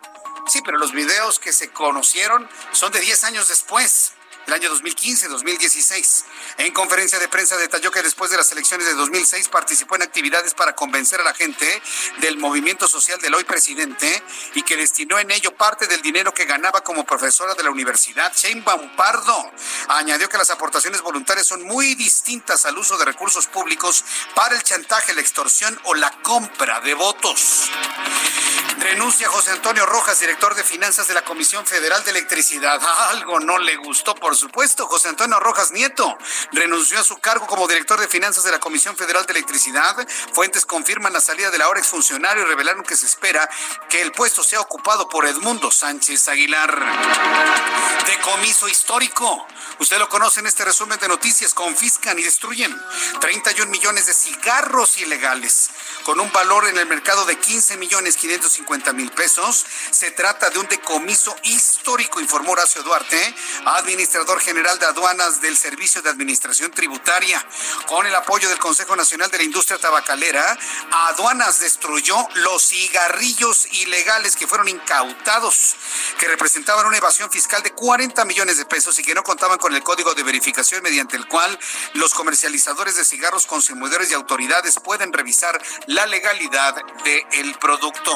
Sí, pero los videos que se conocieron son de 10 años después el año 2015-2016. En conferencia de prensa detalló que después de las elecciones de 2006 participó en actividades para convencer a la gente del movimiento social del hoy presidente y que destinó en ello parte del dinero que ganaba como profesora de la universidad. Sheinbaum Pardo añadió que las aportaciones voluntarias son muy distintas al uso de recursos públicos para el chantaje, la extorsión o la compra de votos. Renuncia José Antonio Rojas, director de finanzas de la Comisión Federal de Electricidad. Algo no le gustó, por supuesto. José Antonio Rojas Nieto renunció a su cargo como director de finanzas de la Comisión Federal de Electricidad. Fuentes confirman la salida del ahora exfuncionario y revelaron que se espera que el puesto sea ocupado por Edmundo Sánchez Aguilar. Decomiso histórico. Usted lo conoce en este resumen de noticias. Confiscan y destruyen 31 millones de cigarros ilegales con un valor en el mercado de 15 millones 550 mil pesos. Se trata de un decomiso histórico, informó Horacio Duarte, administrador general de aduanas del Servicio de Administración Tributaria. Con el apoyo del Consejo Nacional de la Industria Tabacalera, Aduanas destruyó los cigarrillos ilegales que fueron incautados, que representaban una evasión fiscal de 40 millones de pesos y que no contaban con el código de verificación mediante el cual los comercializadores de cigarros, consumidores y autoridades pueden revisar la legalidad del producto.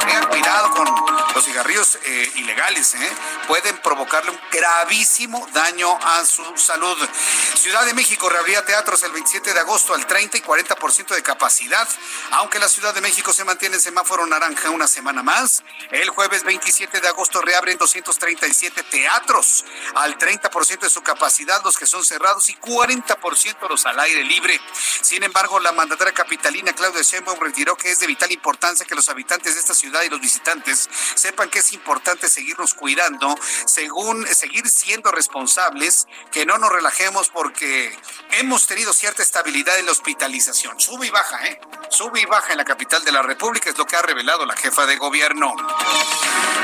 Tengan cuidado con los cigarrillos eh, ilegales, ¿eh? pueden provocarle un gravísimo daño a su salud. Ciudad de México reabrirá teatros el 27 de agosto al 30 y 40% de capacidad, aunque la Ciudad de México se mantiene en semáforo naranja una semana más. El jueves 27 de agosto reabren 237 teatros al 30% de su capacidad, los que son cerrados, y 40% los al aire libre. Sin embargo, la mandataria capitalina Claudia Sheinbaum retiró que es de vital importancia que los habitantes de esta ciudad y los visitantes sepan que es importante seguirnos cuidando, según seguir siendo responsables, que no nos relajemos porque hemos tenido cierta estabilidad en la hospitalización. Sube y baja, ¿eh? Sube y baja en la capital de la República, es lo que ha revelado la jefa de gobierno.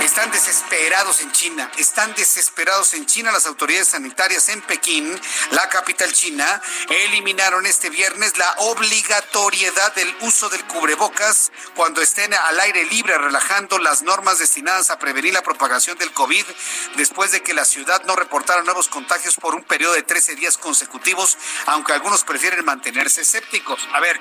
Están desesperados en China, están desesperados en China las autoridades sanitarias en Pekín, la capital china, eliminaron este viernes la obligatoriedad del uso del cubrebocas cuando estén al aire libre relajando las normas destinadas a prevenir la propagación del COVID después de que la ciudad no reportara nuevos contagios por un periodo de 13 días consecutivos, aunque algunos prefieren mantenerse escépticos. A ver,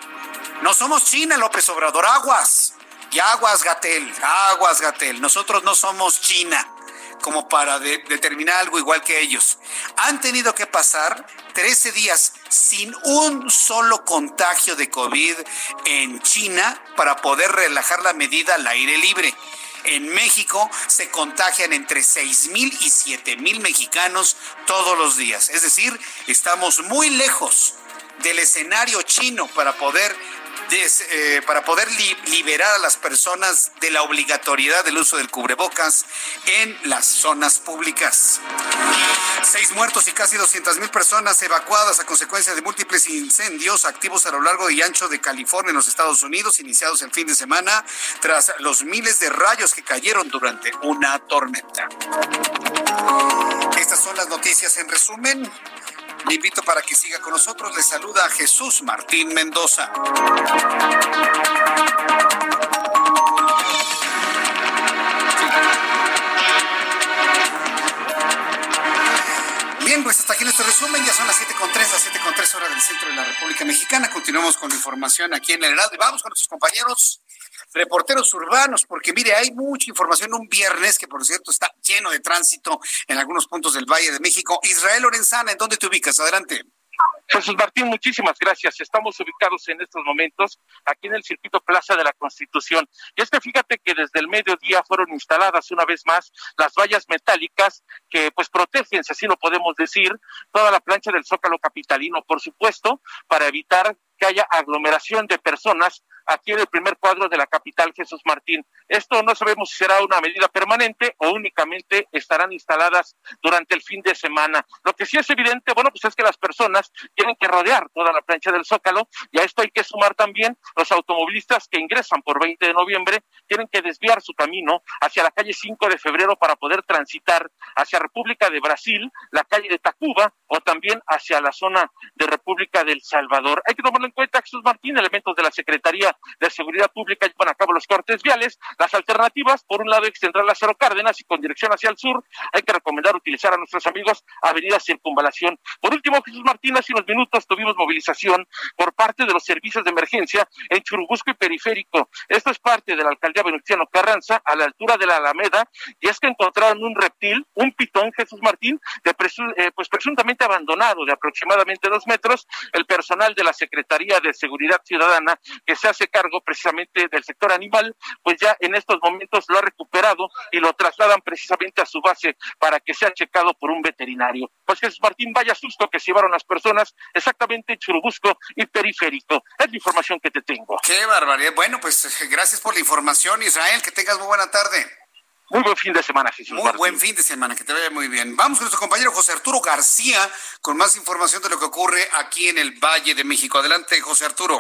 no somos China, López Obrador, aguas. Y aguas, Gatel, aguas, Gatel. Nosotros no somos China como para determinar algo igual que ellos. Han tenido que pasar 13 días sin un solo contagio de COVID en China para poder relajar la medida al aire libre. En México se contagian entre 6 mil y 7 mil mexicanos todos los días. Es decir, estamos muy lejos del escenario chino para poder eh, para poder liberar a las personas de la obligatoriedad del uso del cubrebocas en las zonas públicas. Seis muertos y casi 200 mil personas evacuadas a consecuencia de múltiples incendios activos a lo largo y ancho de California en los Estados Unidos, iniciados el fin de semana tras los miles de rayos que cayeron durante una tormenta. Estas son las noticias en resumen. Le invito para que siga con nosotros. Le saluda Jesús Martín Mendoza. Bien, pues hasta aquí nuestro resumen. Ya son las 7.3, las 7.3 horas del centro de la República Mexicana. Continuamos con la información aquí en el Heraldo y vamos con nuestros compañeros reporteros urbanos, porque mire, hay mucha información un viernes que por cierto está lleno de tránsito en algunos puntos del Valle de México. Israel Lorenzana, ¿en dónde te ubicas? Adelante. Jesús Martín, muchísimas gracias. Estamos ubicados en estos momentos aquí en el circuito Plaza de la Constitución. Y es que fíjate que desde el mediodía fueron instaladas una vez más las vallas metálicas que pues protegen, si así lo podemos decir, toda la plancha del Zócalo Capitalino, por supuesto, para evitar que haya aglomeración de personas aquí en el primer cuadro de la capital, Jesús Martín. Esto no sabemos si será una medida permanente o únicamente estarán instaladas durante el fin de semana. Lo que sí es evidente, bueno, pues es que las personas tienen que rodear toda la plancha del Zócalo y a esto hay que sumar también los automovilistas que ingresan por 20 de noviembre, tienen que desviar su camino hacia la calle 5 de febrero para poder transitar hacia República de Brasil, la calle de Tacuba o también hacia la zona de República del Salvador. Hay que tomarlo en cuenta, Jesús Martín, elementos de la Secretaría de Seguridad Pública llevan a cabo los cortes viales. Las alternativas, por un lado, extender la Cero Cárdenas y con dirección hacia el sur, hay que recomendar utilizar a nuestros amigos Avenida Circunvalación. Por último, Jesús Martín, hace unos minutos tuvimos movilización por parte de los servicios de emergencia en Churubusco y Periférico. Esto es parte de la alcaldía Venustiano Carranza, a la altura de la Alameda, y es que encontraron un reptil, un pitón, Jesús Martín, de eh, pues presuntamente abandonado de aproximadamente dos metros. El personal de la Secretaría de Seguridad Ciudadana que se hace cargo precisamente del sector animal, pues ya en estos momentos lo ha recuperado y lo trasladan precisamente a su base para que sea checado por un veterinario. Pues Jesús Martín, vaya susto que se llevaron las personas exactamente en Churubusco y Periférico. Es la información que te tengo. Qué barbaridad. Bueno, pues gracias por la información, Israel. Que tengas muy buena tarde. Muy buen fin de semana, Jesús. Muy buen fin de semana, que te vaya muy bien. Vamos con nuestro compañero José Arturo García con más información de lo que ocurre aquí en el Valle de México. Adelante, José Arturo.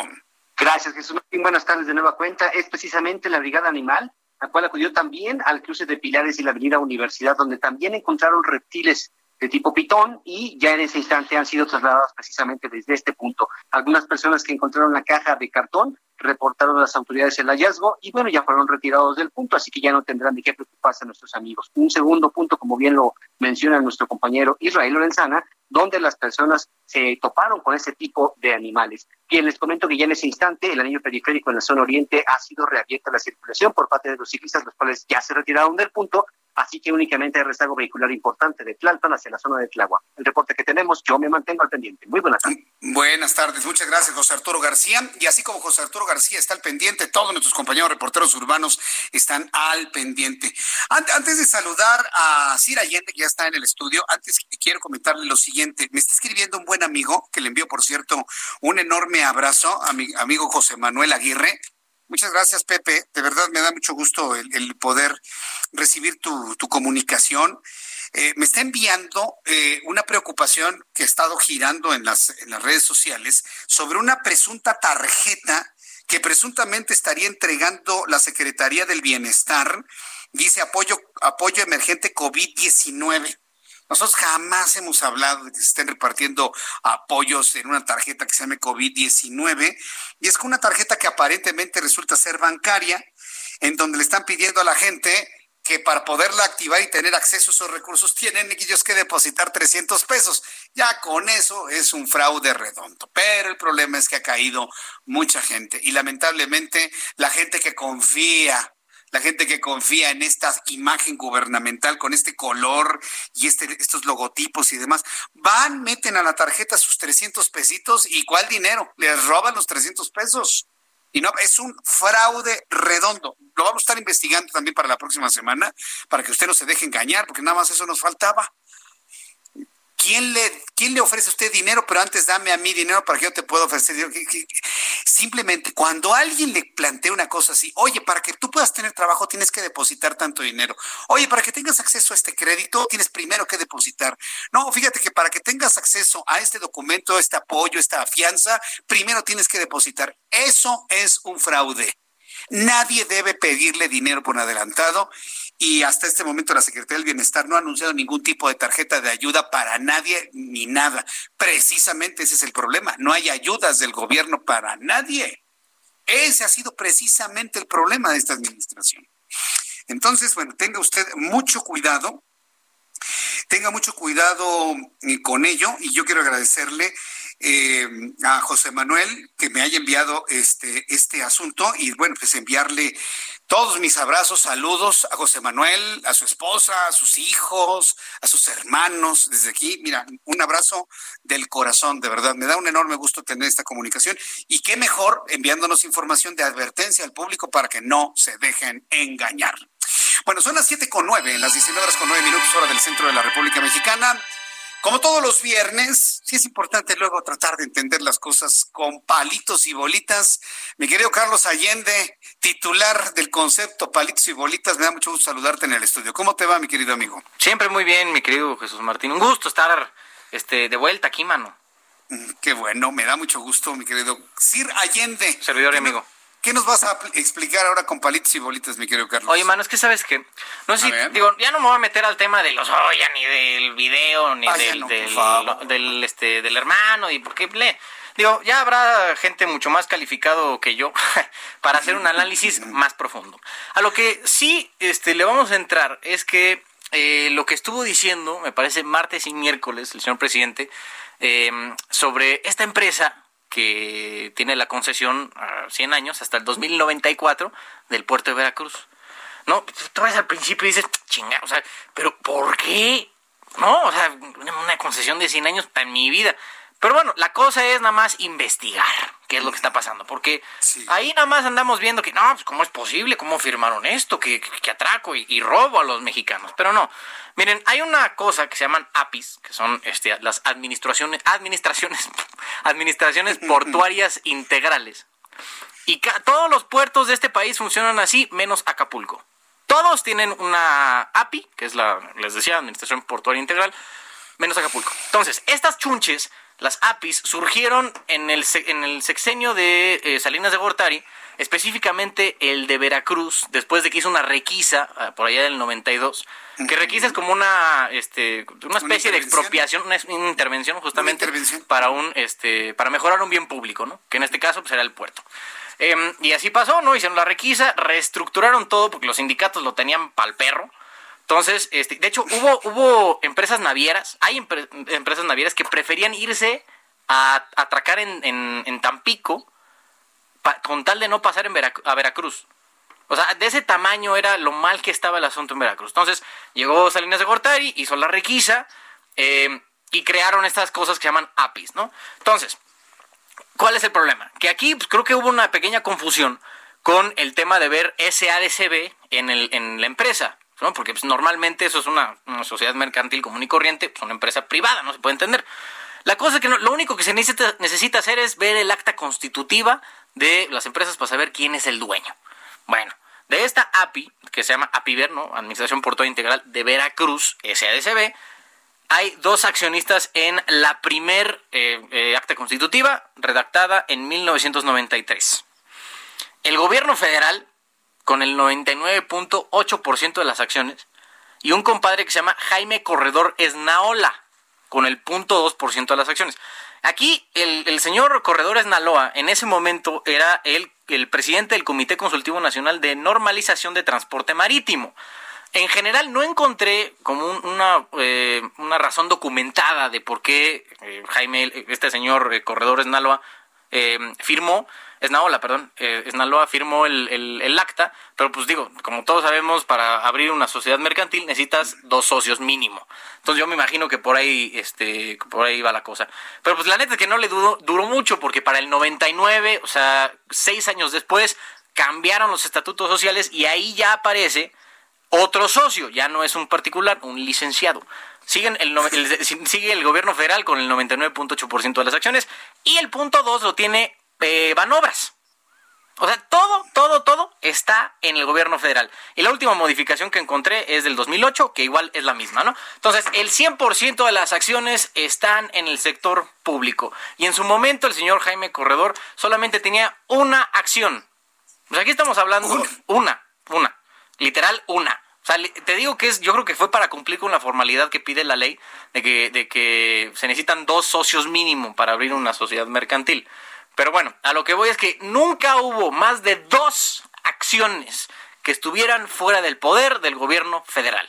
Gracias, Jesús. Buenas tardes de nueva cuenta. Es precisamente la Brigada Animal, la cual acudió también al cruce de Pilares y la Avenida Universidad, donde también encontraron reptiles de tipo pitón y ya en ese instante han sido trasladados precisamente desde este punto. Algunas personas que encontraron la caja de cartón reportaron a las autoridades el hallazgo y bueno, ya fueron retirados del punto, así que ya no tendrán de qué preocuparse nuestros amigos. Un segundo punto, como bien lo menciona nuestro compañero Israel Lorenzana, donde las personas se toparon con ese tipo de animales. Bien, les comento que ya en ese instante el anillo periférico en la zona oriente ha sido reabierta la circulación por parte de los ciclistas, los cuales ya se retiraron del punto, así que únicamente hay rezago vehicular importante de Tlalpan hacia la zona de Tláhuac. El reporte que tenemos, yo me mantengo al pendiente. Muy buenas tardes. Buenas tardes, muchas gracias José Arturo García. Y así como José Arturo García está al pendiente, todos nuestros compañeros reporteros urbanos están al pendiente. Antes de saludar a Cira Allende, que ya está en el estudio, antes quiero comentarle lo siguiente. Me está escribiendo un buen amigo, que le envío, por cierto, un enorme abrazo a mi amigo José Manuel Aguirre. Muchas gracias, Pepe. De verdad me da mucho gusto el, poder recibir tu, comunicación. Eh, me está enviando eh, una preocupación que ha estado girando en las, en las redes sociales sobre una presunta tarjeta que presuntamente estaría entregando la Secretaría del Bienestar. Dice apoyo, apoyo emergente COVID-19. Nosotros jamás hemos hablado de que se estén repartiendo apoyos en una tarjeta que se llame COVID-19. Y es con una tarjeta que aparentemente resulta ser bancaria, en donde le están pidiendo a la gente que para poderla activar y tener acceso a esos recursos tienen ellos que depositar 300 pesos. Ya con eso es un fraude redondo. Pero el problema es que ha caído mucha gente y lamentablemente la gente que confía la gente que confía en esta imagen gubernamental con este color y este, estos logotipos y demás, van, meten a la tarjeta sus 300 pesitos y ¿cuál dinero? Les roban los 300 pesos. Y no, es un fraude redondo. Lo vamos a estar investigando también para la próxima semana, para que usted no se deje engañar, porque nada más eso nos faltaba. ¿Quién le, ¿quién le ofrece a usted dinero? Pero antes dame a mí dinero para que yo te pueda ofrecer dinero. Simplemente cuando alguien le plantea una cosa así, oye, para que tú puedas tener trabajo tienes que depositar tanto dinero. Oye, para que tengas acceso a este crédito tienes primero que depositar. No, fíjate que para que tengas acceso a este documento, este apoyo, esta fianza, primero tienes que depositar. Eso es un fraude. Nadie debe pedirle dinero por adelantado y hasta este momento la Secretaría del Bienestar no ha anunciado ningún tipo de tarjeta de ayuda para nadie ni nada. Precisamente ese es el problema. No hay ayudas del gobierno para nadie. Ese ha sido precisamente el problema de esta administración. Entonces, bueno, tenga usted mucho cuidado, tenga mucho cuidado eh, con ello y yo quiero agradecerle eh, a José Manuel que me haya enviado este, este asunto y bueno, pues enviarle todos mis abrazos, saludos a José Manuel, a su esposa, a sus hijos, a sus hermanos. Desde aquí, mira, un abrazo del corazón, de verdad. Me da un enorme gusto tener esta comunicación y qué mejor enviándonos información de advertencia al público para que no se dejen engañar. Bueno, son las siete con nueve, las 19 horas con nueve minutos hora del centro de la República Mexicana. Como todos los viernes, sí es importante luego tratar de entender las cosas con palitos y bolitas. Mi querido Carlos Allende, titular del concepto palitos y bolitas, me da mucho gusto saludarte en el estudio. ¿Cómo te va, mi querido amigo? Siempre muy bien, mi querido Jesús Martín. Un gusto estar este, de vuelta aquí, mano. Mm, qué bueno, me da mucho gusto, mi querido Sir Allende. Servidor y amigo. ¿Qué nos vas a explicar ahora con palitos y bolitas, mi querido Carlos? Oye, mano, es que sabes que, no sé si, digo, ya no me voy a meter al tema de los Oya, ni del video, ni del, del, este, del hermano, y porque, le, digo, ya habrá gente mucho más calificado que yo para hacer un análisis más profundo. A lo que sí, este, le vamos a entrar es que eh, lo que estuvo diciendo, me parece martes y miércoles, el señor presidente, eh, sobre esta empresa que tiene la concesión a 100 años, hasta el 2094, del puerto de Veracruz. ¿No? Tú ves al principio y dices, chinga, o sea, pero ¿por qué? No, o sea, una concesión de 100 años en mi vida. Pero bueno, la cosa es nada más investigar qué es lo que está pasando, porque ahí nada más andamos viendo que, no, pues cómo es posible, cómo firmaron esto, que, atraco y, robo a los mexicanos. Pero no, miren, hay una cosa que se llaman APIs, que son este, las administraciones, administraciones, administraciones portuarias integrales. Y todos los puertos de este país funcionan así, menos Acapulco. Todos tienen una API, que es la, les decía, Administración Portuaria Integral, menos Acapulco. Entonces, estas chunches las APIs surgieron en el, en el sexenio de eh, Salinas de Gortari, específicamente el de Veracruz, después de que hizo una requisa ah, por allá del 92, que requisa es como una este una especie de expropiación, una, intervención justamente para un este para mejorar un bien público, ¿no? Que en este caso pues era el puerto. Em, y así pasó, ¿no? Hicieron la requisa, reestructuraron todo porque los sindicatos lo tenían pal perro entonces, este, de hecho, hubo, hubo empresas navieras, hay empresas navieras que preferían irse a, atracar en, en, Tampico con tal de no pasar en a Veracruz. O sea, de ese tamaño era lo mal que estaba el asunto en Veracruz. Entonces, llegó Salinas de Gortari, hizo la requisa eh, y crearon estas cosas que se llaman APIs, ¿no? Entonces, ¿cuál es el problema? Que aquí pues, creo que hubo una pequeña confusión con el tema de ver SADCB en, el, en la empresa. ¿No? Porque pues, normalmente eso es una, sociedad mercantil común y corriente, pues una empresa privada, no se puede entender. La cosa es que lo único que se necesita, hacer es ver el acta constitutiva de las empresas para saber quién es el dueño. Bueno, de esta API, que se llama APIVER, ¿no? Administración Portuaria Integral de Veracruz, SADCB, hay dos accionistas en la primer eh, eh, acta constitutiva redactada en 1993. El gobierno federal, con el 99.8% de las acciones, y un compadre que se llama Jaime Corredor Esnaola, con el 0.2% de las acciones. Aquí el, señor Corredor Esnaloa en ese momento era el, el presidente del Comité Consultivo Nacional de Normalización de Transporte Marítimo. En general no encontré como una, eh, una razón documentada de por qué eh, Jaime, este señor eh, Corredor Esnaloa, firmó Esnaola, perdón, eh, Esnaloa firmó el, el, acta, pero pues digo, como todos sabemos, para abrir una sociedad mercantil necesitas dos socios mínimo. Entonces yo me imagino que por ahí, este, por ahí va la cosa. Pero pues la neta es que no le duró, mucho, porque para el 99, o sea, seis años después, cambiaron los estatutos sociales y ahí ya aparece otro socio, ya no es un particular, un licenciado. Siguen el, sigue el gobierno federal con el 99.8% de las acciones y el punto 2 lo tiene eh. O sea, todo, todo, todo está en el gobierno federal. Y la última modificación que encontré es del 2008, que igual es la misma, ¿no? Entonces, el 100% de las acciones están en el sector público. Y en su momento el señor Jaime Corredor solamente tenía una acción. Pues aquí estamos hablando una, una, literal una. O sea, te digo que es, yo creo que fue para cumplir con la formalidad que pide la ley de que, de que se necesitan dos socios mínimo para abrir una sociedad mercantil. Pero bueno, a lo que voy es que nunca hubo más de dos acciones que estuvieran fuera del poder del gobierno federal.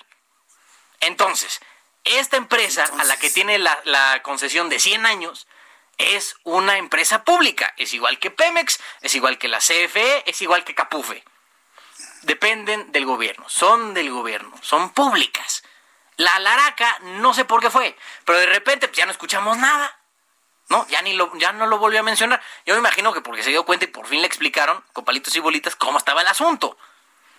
Entonces, esta empresa a la que tiene la, concesión de 100 años es una empresa pública. Es igual que Pemex, es igual que la CFE, es igual que Capufe. Dependen del gobierno, son del gobierno, son públicas. La Laraca no sé por qué fue, pero de repente pues, ya no escuchamos nada. No, ya ni lo, ya no lo volvió a mencionar. Yo me imagino que porque se dio cuenta y por fin le explicaron con palitos y bolitas cómo estaba el asunto.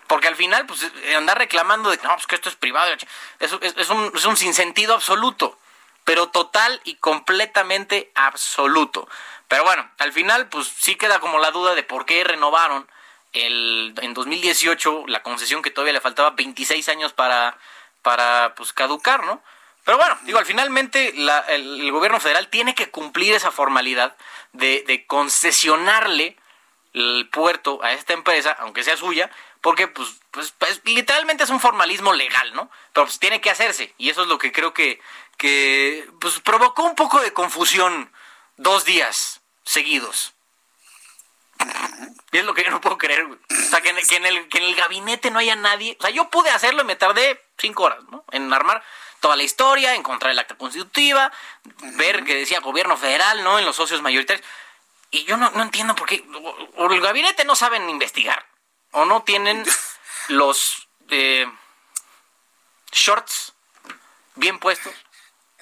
Porque al final, pues, eh, andar reclamando de que no, pues que esto es privado, es, es, un, es un sinsentido absoluto. Pero total y completamente absoluto. Pero bueno, al final, pues sí queda como la duda de por qué renovaron el, en 2018 la concesión que todavía le faltaba 26 años para, para pues, caducar, ¿no? Pero bueno, digo, al finalmente el, gobierno federal tiene que cumplir esa formalidad de, concesionarle el puerto a esta empresa, aunque sea suya, porque pues, pues, pues, literalmente es un formalismo legal, ¿no? Pero pues tiene que hacerse, y eso es lo que creo que, que pues, provocó un poco de confusión dos días seguidos. Y es lo que yo no puedo creer, O sea, que en, que en, el, que en el gabinete no haya nadie. O sea, yo pude hacerlo y me tardé cinco horas, ¿no? En armar toda la historia, encontrar el acta constitutiva, ver que decía gobierno federal, ¿no? En los socios mayoritarios. Y yo no, entiendo por qué. O, el gabinete no saben investigar, o no tienen los eh, shorts bien puestos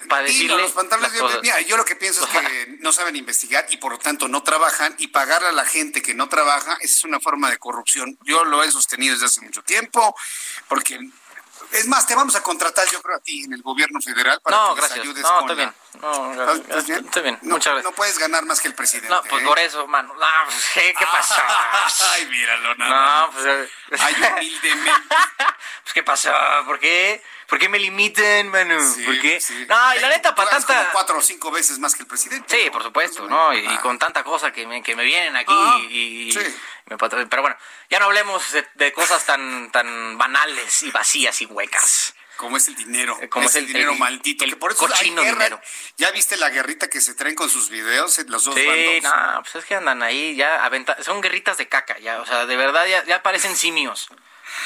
para decirle los pantalones yo lo que pienso es que no saben investigar y por lo tanto no trabajan y pagar a la gente que no trabaja es una forma de corrupción. Yo lo he sostenido desde hace mucho tiempo porque es más, te vamos a contratar, yo creo, a ti en el gobierno federal para que gracias. nos ayudes no, con bien. No, ¿Estás bien? Estoy bien. No, Muchas gracias. No puedes ganar más que el presidente. No, pues ¿eh? por eso, mano. No, pues, ¿qué, ¿qué pasó? Ay, míralo, nada. No, pues... Ay, humildemente. pues, ¿qué pasó? ¿Por qué? ¿Por qué me limitan, manu? ¿Por qué? No, y la neta, para tanta... Cuatro o cinco veces más que el presidente. Sí, por supuesto, ¿no? Y, con tanta cosa que me, que me vienen aquí y... Sí. Pero bueno, ya no hablemos de, cosas tan, tan banales y vacías y huecas. Como es el dinero. Eh, como es, el, dinero maldito. El por eso cochino dinero. ¿Ya viste la guerrita que se traen con sus videos, eh, los dos sí, no, pues es que andan ahí ya aventa son guerritas de caca, ya, o sea, de verdad ya, ya parecen simios.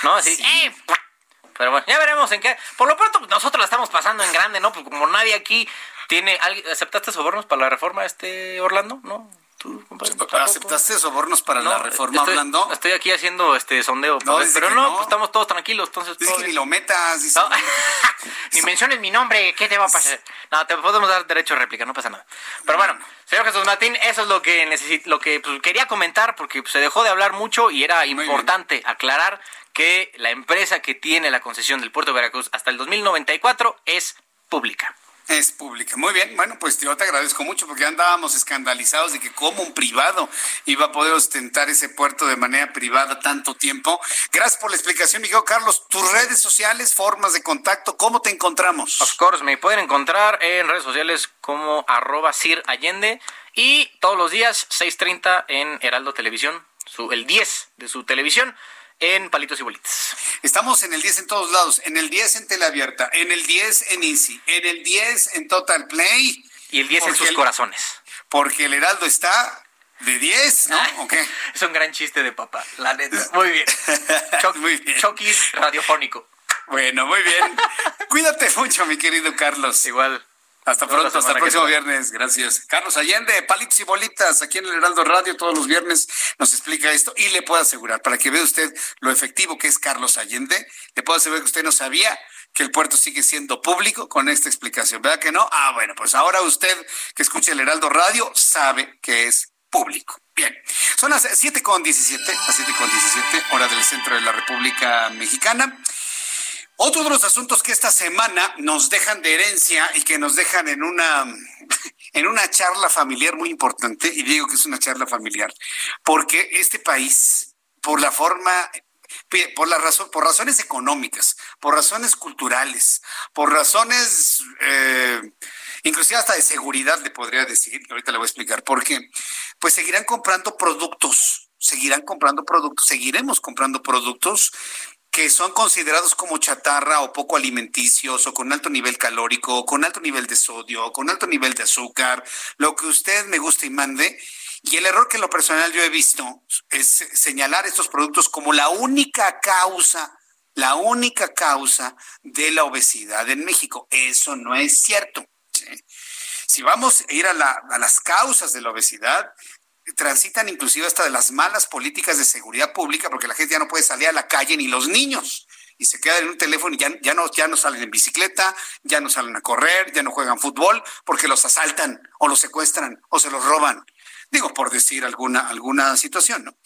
¿No? Así, ¡eh! Pero bueno, ya veremos en qué. Por lo pronto, nosotros la estamos pasando en grande, ¿no? Pues como nadie aquí tiene. ¿Aceptaste sobornos para la reforma, este Orlando? ¿No? ¿Tú, ¿Aceptaste sobornos para la reforma hablando? Estoy aquí haciendo este sondeo, pero no, Pues estamos todos tranquilos, entonces... Dice que ni lo metas. ni menciones mi nombre, ¿qué te va a pasar? No, te podemos dar derecho a réplica, no pasa nada. Pero bueno, señor Jesús Martín, eso es lo que necesito, lo que pues, quería comentar, porque se dejó de hablar mucho y era importante aclarar que la empresa que tiene la concesión del puerto de Veracruz hasta el 2094 es pública. Es pública. Muy bien. Bueno, pues yo te agradezco mucho porque andábamos escandalizados de que como un privado iba a poder ostentar ese puerto de manera privada tanto tiempo. Gracias por la explicación, Miguel Carlos. Tus redes sociales, formas de contacto, ¿cómo te encontramos? Of course, me pueden encontrar en redes sociales como arroba Sir Allende y todos los días 6.30 en Heraldo Televisión, su, el 10 de su televisión en Palitos y Bolitas. Estamos en el 10 en todos lados, en el 10 en Teleabierta, en el 10 en Easy, en el 10 en Total Play. Y el 10 en sus corazones. Porque el Heraldo está de 10, ¿no? Es un gran chiste de papá, la neta. Muy bien. muy bien. Chokis radiofónico. Bueno, muy bien. Cuídate mucho, mi querido Carlos. Igual. Hasta pronto, hasta el próximo viernes. Gracias. Carlos Allende, Palitos y Bolitas, aquí en el Heraldo Radio, todos los viernes nos explica esto y le puedo asegurar, para que vea usted lo efectivo que es Carlos Allende, le puedo asegurar que usted no sabía que el puerto sigue siendo público con esta explicación. ¿Verdad que no? Ah, bueno, pues ahora usted que escucha el Heraldo Radio sabe que es público. Bien, son las 7 con 17, las 7 con 17, hora del centro de la República Mexicana. Otro de los asuntos que esta semana nos dejan de herencia y que nos dejan en una, en una charla familiar muy importante, y digo que es una charla familiar, porque este país, por la forma por la razón, por razones económicas, por razones culturales, por razones eh, inclusive hasta de seguridad le podría decir, ahorita le voy a explicar por qué, pues seguirán comprando productos, seguirán comprando productos, seguiremos comprando productos que son considerados como chatarra o poco alimenticios o con alto nivel calórico o con alto nivel de sodio o con alto nivel de azúcar, lo que usted me guste y mande. Y el error que en lo personal yo he visto es señalar estos productos como la única causa, la única causa de la obesidad en México. Eso no es cierto. Si vamos a ir a, a las causas de la obesidad, transitan inclusive hasta de las malas políticas de seguridad pública, porque la gente ya no puede salir a la calle ni los niños y se quedan en un teléfono y ya, ya, no, ya no salen en bicicleta, ya no salen a correr, ya no juegan fútbol, porque los asaltan o los secuestran o se los roban. Digo, por decir alguna, alguna situación, ¿no?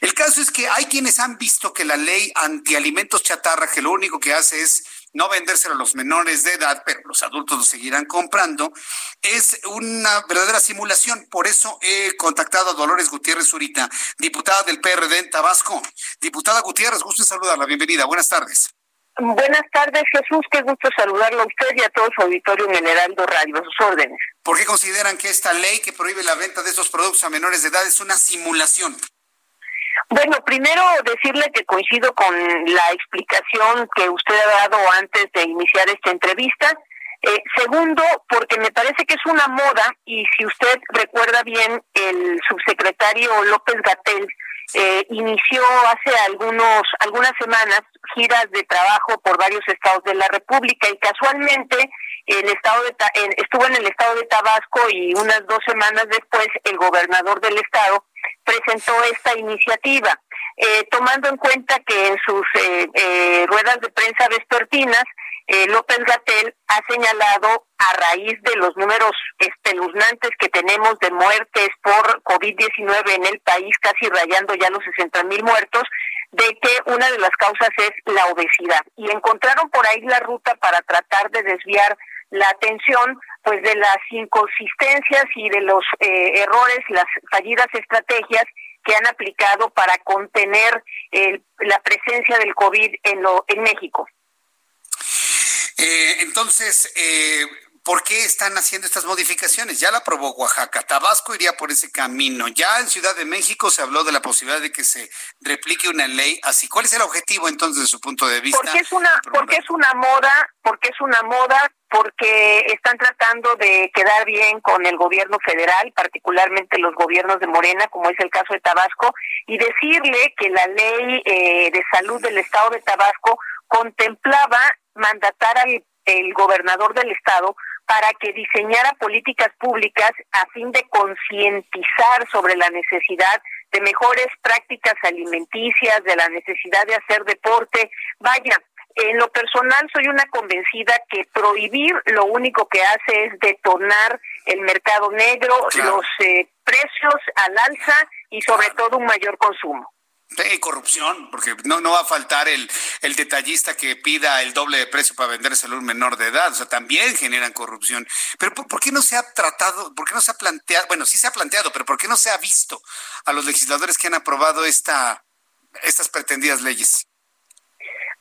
El caso es que hay quienes han visto que la ley antialimentos chatarra, que lo único que hace es no vendérselo a los menores de edad, pero los adultos lo seguirán comprando, es una verdadera simulación. Por eso he contactado a Dolores Gutiérrez Zurita, diputada del PRD en Tabasco. Diputada Gutiérrez, gusto en saludarla. Bienvenida. Buenas tardes. Buenas tardes, Jesús. Qué gusto saludarlo a usted y a todo su auditorio en el Radio. A sus órdenes. ¿Por qué consideran que esta ley que prohíbe la venta de esos productos a menores de edad es una simulación? Bueno, primero decirle que coincido con la explicación que usted ha dado antes de iniciar esta entrevista. Eh, segundo, porque me parece que es una moda y si usted recuerda bien, el subsecretario López Gatel eh, inició hace algunos algunas semanas giras de trabajo por varios estados de la República y casualmente el estado de, estuvo en el estado de Tabasco y unas dos semanas después el gobernador del estado presentó esta iniciativa, eh, tomando en cuenta que en sus eh, eh, ruedas de prensa vespertinas, López Gatel ha señalado, a raíz de los números espeluznantes que tenemos de muertes por COVID-19 en el país, casi rayando ya los 60 mil muertos, de que una de las causas es la obesidad. Y encontraron por ahí la ruta para tratar de desviar la atención pues de las inconsistencias y de los eh, errores, las fallidas estrategias que han aplicado para contener la presencia del COVID en, lo, en México. Eh, entonces, eh, ¿Por qué están haciendo estas modificaciones? Ya la aprobó Oaxaca, Tabasco iría por ese camino. Ya en Ciudad de México se habló de la posibilidad de que se replique una ley así. ¿Cuál es el objetivo entonces de su punto de vista? Porque es una, porque es una moda, porque es una moda, porque están tratando de quedar bien con el gobierno federal, particularmente los gobiernos de Morena, como es el caso de Tabasco, y decirle que la ley eh, de salud del Estado de Tabasco contemplaba mandatar al el gobernador del estado para que diseñara políticas públicas a fin de concientizar sobre la necesidad de mejores prácticas alimenticias, de la necesidad de hacer deporte. Vaya, en lo personal soy una convencida que prohibir lo único que hace es detonar el mercado negro, los eh, precios al alza y sobre todo un mayor consumo. Sí, corrupción, porque no, no va a faltar el, el detallista que pida el doble de precio para vender a un menor de edad. O sea, también generan corrupción. Pero ¿por, qué no se ha tratado, por qué no se ha planteado, bueno, sí se ha planteado, pero ¿por qué no se ha visto a los legisladores que han aprobado esta, estas pretendidas leyes?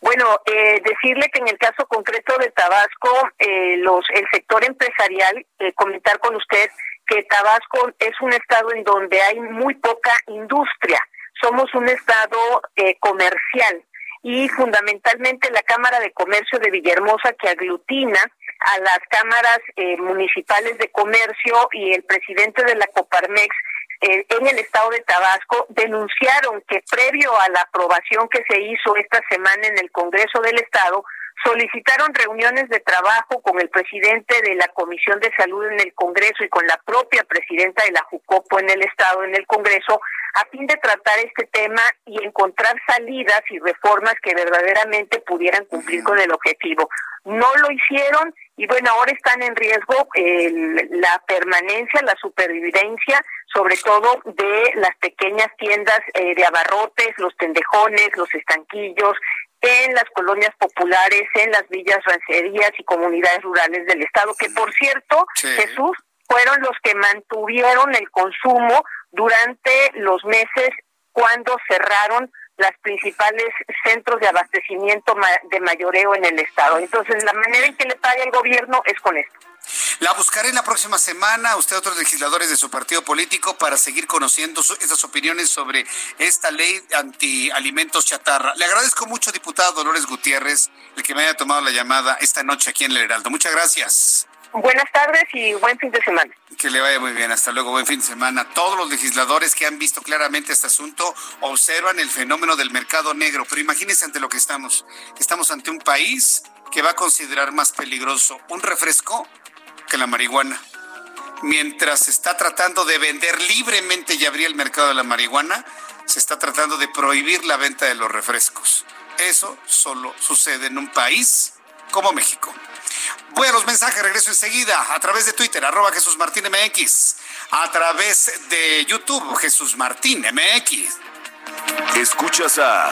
Bueno, eh, decirle que en el caso concreto de Tabasco, eh, los, el sector empresarial, eh, comentar con usted que Tabasco es un estado en donde hay muy poca industria somos un estado eh, comercial y fundamentalmente la Cámara de Comercio de Villahermosa que aglutina a las cámaras eh, municipales de comercio y el presidente de la Coparmex eh, en el estado de Tabasco denunciaron que previo a la aprobación que se hizo esta semana en el Congreso del Estado, solicitaron reuniones de trabajo con el presidente de la Comisión de Salud en el Congreso y con la propia presidenta de la JUCOPO en el Estado, en el Congreso, a fin de tratar este tema y encontrar salidas y reformas que verdaderamente pudieran cumplir con el objetivo. No lo hicieron y bueno, ahora están en riesgo la permanencia, la supervivencia, sobre todo de las pequeñas tiendas eh, de abarrotes, los tendejones, los estanquillos, en las colonias populares, en las villas, rancherías y comunidades rurales del Estado, que por cierto, Jesús, fueron los que mantuvieron el consumo durante los meses cuando cerraron las principales centros de abastecimiento de mayoreo en el estado. Entonces, la manera en que le paga el gobierno es con esto. La buscaré la próxima semana, usted otros legisladores de su partido político, para seguir conociendo esas opiniones sobre esta ley anti alimentos chatarra. Le agradezco mucho, diputado Dolores Gutiérrez, el que me haya tomado la llamada esta noche aquí en el Heraldo. Muchas gracias. Buenas tardes y buen fin de semana. Que le vaya muy bien. Hasta luego. Buen fin de semana. Todos los legisladores que han visto claramente este asunto observan el fenómeno del mercado negro. Pero imagínense ante lo que estamos. Estamos ante un país que va a considerar más peligroso un refresco que la marihuana. Mientras se está tratando de vender libremente y abrir el mercado de la marihuana, se está tratando de prohibir la venta de los refrescos. Eso solo sucede en un país como México. Voy a los mensajes, regreso enseguida a través de Twitter, arroba Jesús Martín MX, a través de YouTube, Jesús Martín MX. Escuchas a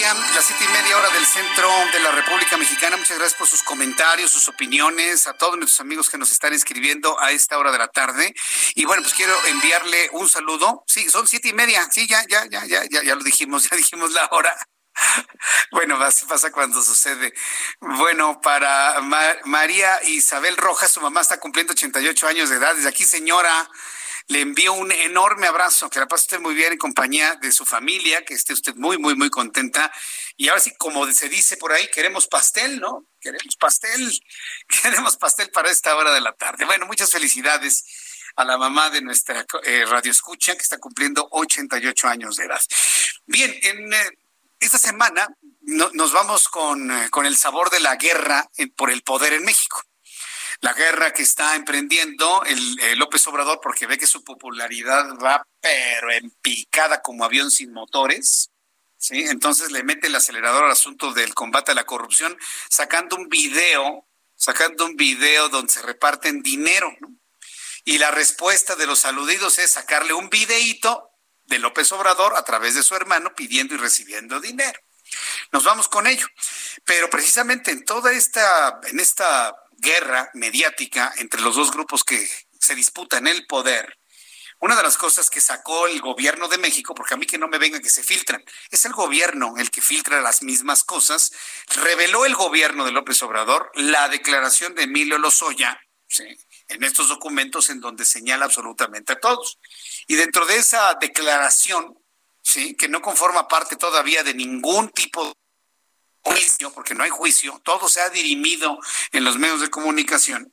Media, las siete y media hora del centro de la República Mexicana. Muchas gracias por sus comentarios, sus opiniones, a todos nuestros amigos que nos están escribiendo a esta hora de la tarde. Y bueno, pues quiero enviarle un saludo. Sí, son siete y media. Sí, ya, ya, ya, ya, ya, ya lo dijimos, ya dijimos la hora. Bueno, pasa cuando sucede. Bueno, para María Isabel Rojas, su mamá está cumpliendo 88 años de edad. Desde aquí, señora, le envío un enorme abrazo, que la pase usted muy bien en compañía de su familia, que esté usted muy, muy, muy contenta. Y ahora sí, como se dice por ahí, queremos pastel, ¿no? Queremos pastel, queremos pastel para esta hora de la tarde. Bueno, muchas felicidades a la mamá de nuestra eh, radio escucha, que está cumpliendo 88 años de edad. Bien, en eh, esta semana nos vamos con, eh, con el sabor de la guerra por el poder en México la guerra que está emprendiendo el, López Obrador porque ve que su popularidad va pero en picada como avión sin motores. ¿sí? Entonces le mete el acelerador al asunto del combate a la corrupción sacando un video, sacando un video donde se reparten dinero. Y la respuesta de los aludidos es sacarle un videíto de López Obrador a través de su hermano pidiendo y recibiendo dinero. Nos vamos con ello. Pero precisamente en toda esta, en esta guerra mediática entre los dos grupos que se disputan el poder, una de las cosas que sacó el gobierno de México, porque a mí que no me venga que se filtran, es el gobierno el que filtra las mismas cosas, reveló el gobierno de López Obrador la declaración de Emilio Lozoya en estos documentos en donde señala absolutamente a todos. Y dentro de esa declaración, ¿sí? que no conforma parte todavía de ningún tipo juicio, porque no hay juicio, todo se ha dirimido en los medios de comunicación.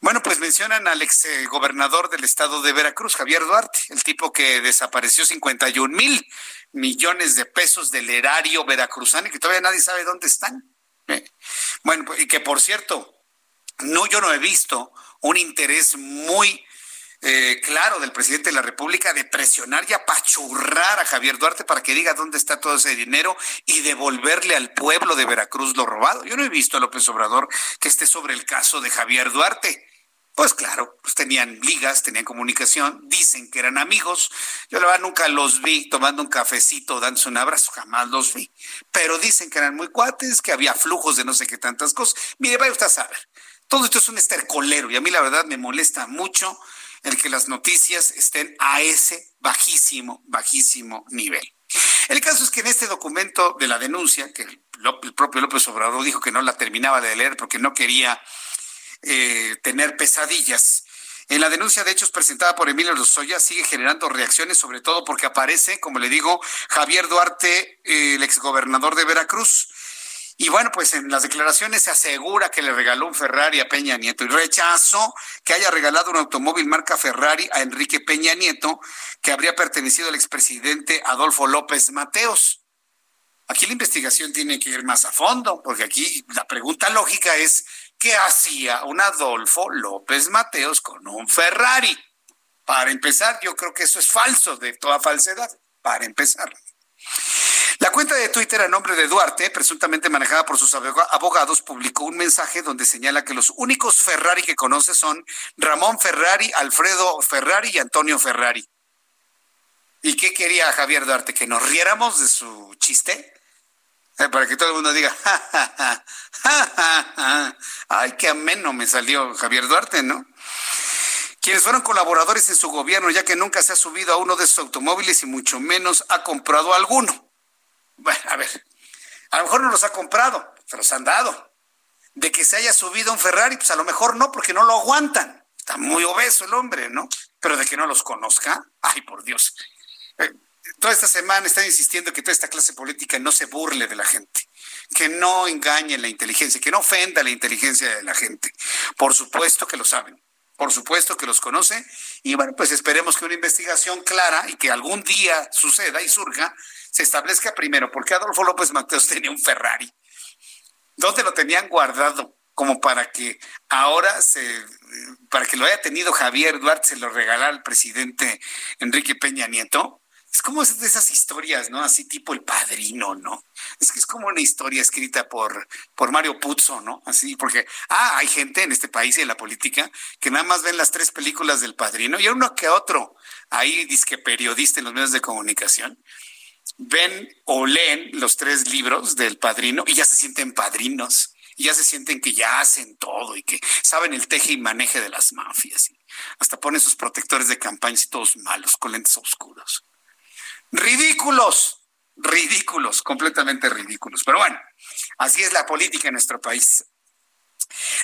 Bueno, pues mencionan al ex eh, gobernador del estado de Veracruz, Javier Duarte, el tipo que desapareció 51 mil millones de pesos del erario veracruzano y que todavía nadie sabe dónde están. ¿eh? Bueno, pues, y que por cierto, no, yo no he visto un interés muy eh, claro del presidente de la República de presionar y apachurrar a Javier Duarte para que diga dónde está todo ese dinero y devolverle al pueblo de Veracruz lo robado. Yo no he visto a López Obrador que esté sobre el caso de Javier Duarte. Pues claro, pues tenían ligas, tenían comunicación, dicen que eran amigos. Yo la verdad nunca los vi tomando un cafecito, dándose un abrazo, jamás los vi. Pero dicen que eran muy cuates, que había flujos de no sé qué tantas cosas. Mire, vaya usted a saber. Todo esto es un estercolero y a mí la verdad me molesta mucho el que las noticias estén a ese bajísimo, bajísimo nivel. El caso es que en este documento de la denuncia, que el, propio López Obrador dijo que no la terminaba de leer porque no quería eh, tener pesadillas, en la denuncia de hechos presentada por Emilio Lozoya sigue generando reacciones, sobre todo porque aparece, como le digo, Javier Duarte, el exgobernador de Veracruz, y bueno, pues en las declaraciones se asegura que le regaló un Ferrari a Peña Nieto y rechazó que haya regalado un automóvil marca Ferrari a Enrique Peña Nieto, que habría pertenecido al expresidente Adolfo López Mateos. Aquí la investigación tiene que ir más a fondo, porque aquí la pregunta lógica es, ¿qué hacía un Adolfo López Mateos con un Ferrari? Para empezar, yo creo que eso es falso, de toda falsedad, para empezar. La cuenta de Twitter a nombre de Duarte, presuntamente manejada por sus abogados, publicó un mensaje donde señala que los únicos Ferrari que conoce son Ramón Ferrari, Alfredo Ferrari y Antonio Ferrari. ¿Y qué quería Javier Duarte? ¿Que nos riéramos de su chiste? Eh, para que todo el mundo diga, ay, qué ameno me salió Javier Duarte, ¿no? Quienes fueron colaboradores en su gobierno, ya que nunca se ha subido a uno de sus automóviles y mucho menos ha comprado alguno. Bueno, a ver, a lo mejor no los ha comprado, se los han dado. De que se haya subido un Ferrari, pues a lo mejor no, porque no lo aguantan. Está muy obeso el hombre, ¿no? Pero de que no los conozca, ay, por Dios. Eh, toda esta semana está insistiendo que toda esta clase política no se burle de la gente, que no engañe la inteligencia, que no ofenda la inteligencia de la gente. Por supuesto que lo saben por supuesto que los conoce, y bueno, pues esperemos que una investigación clara y que algún día suceda y surja, se establezca primero por qué Adolfo López Mateos tenía un Ferrari. ¿Dónde lo tenían guardado? Como para que ahora se, para que lo haya tenido Javier Duarte, se lo regalara al presidente Enrique Peña Nieto. Es como esas historias, ¿no? Así tipo el padrino, ¿no? Es que es como una historia escrita por, por Mario Puzo, ¿no? Así, porque, ah, hay gente en este país y en la política que nada más ven las tres películas del padrino y uno que otro, ahí disque periodista en los medios de comunicación, ven o leen los tres libros del padrino y ya se sienten padrinos. Y ya se sienten que ya hacen todo y que saben el teje y maneje de las mafias. Hasta ponen sus protectores de campaña y todos malos, con lentes oscuros ridículos, ridículos, completamente ridículos. Pero bueno, así es la política en nuestro país.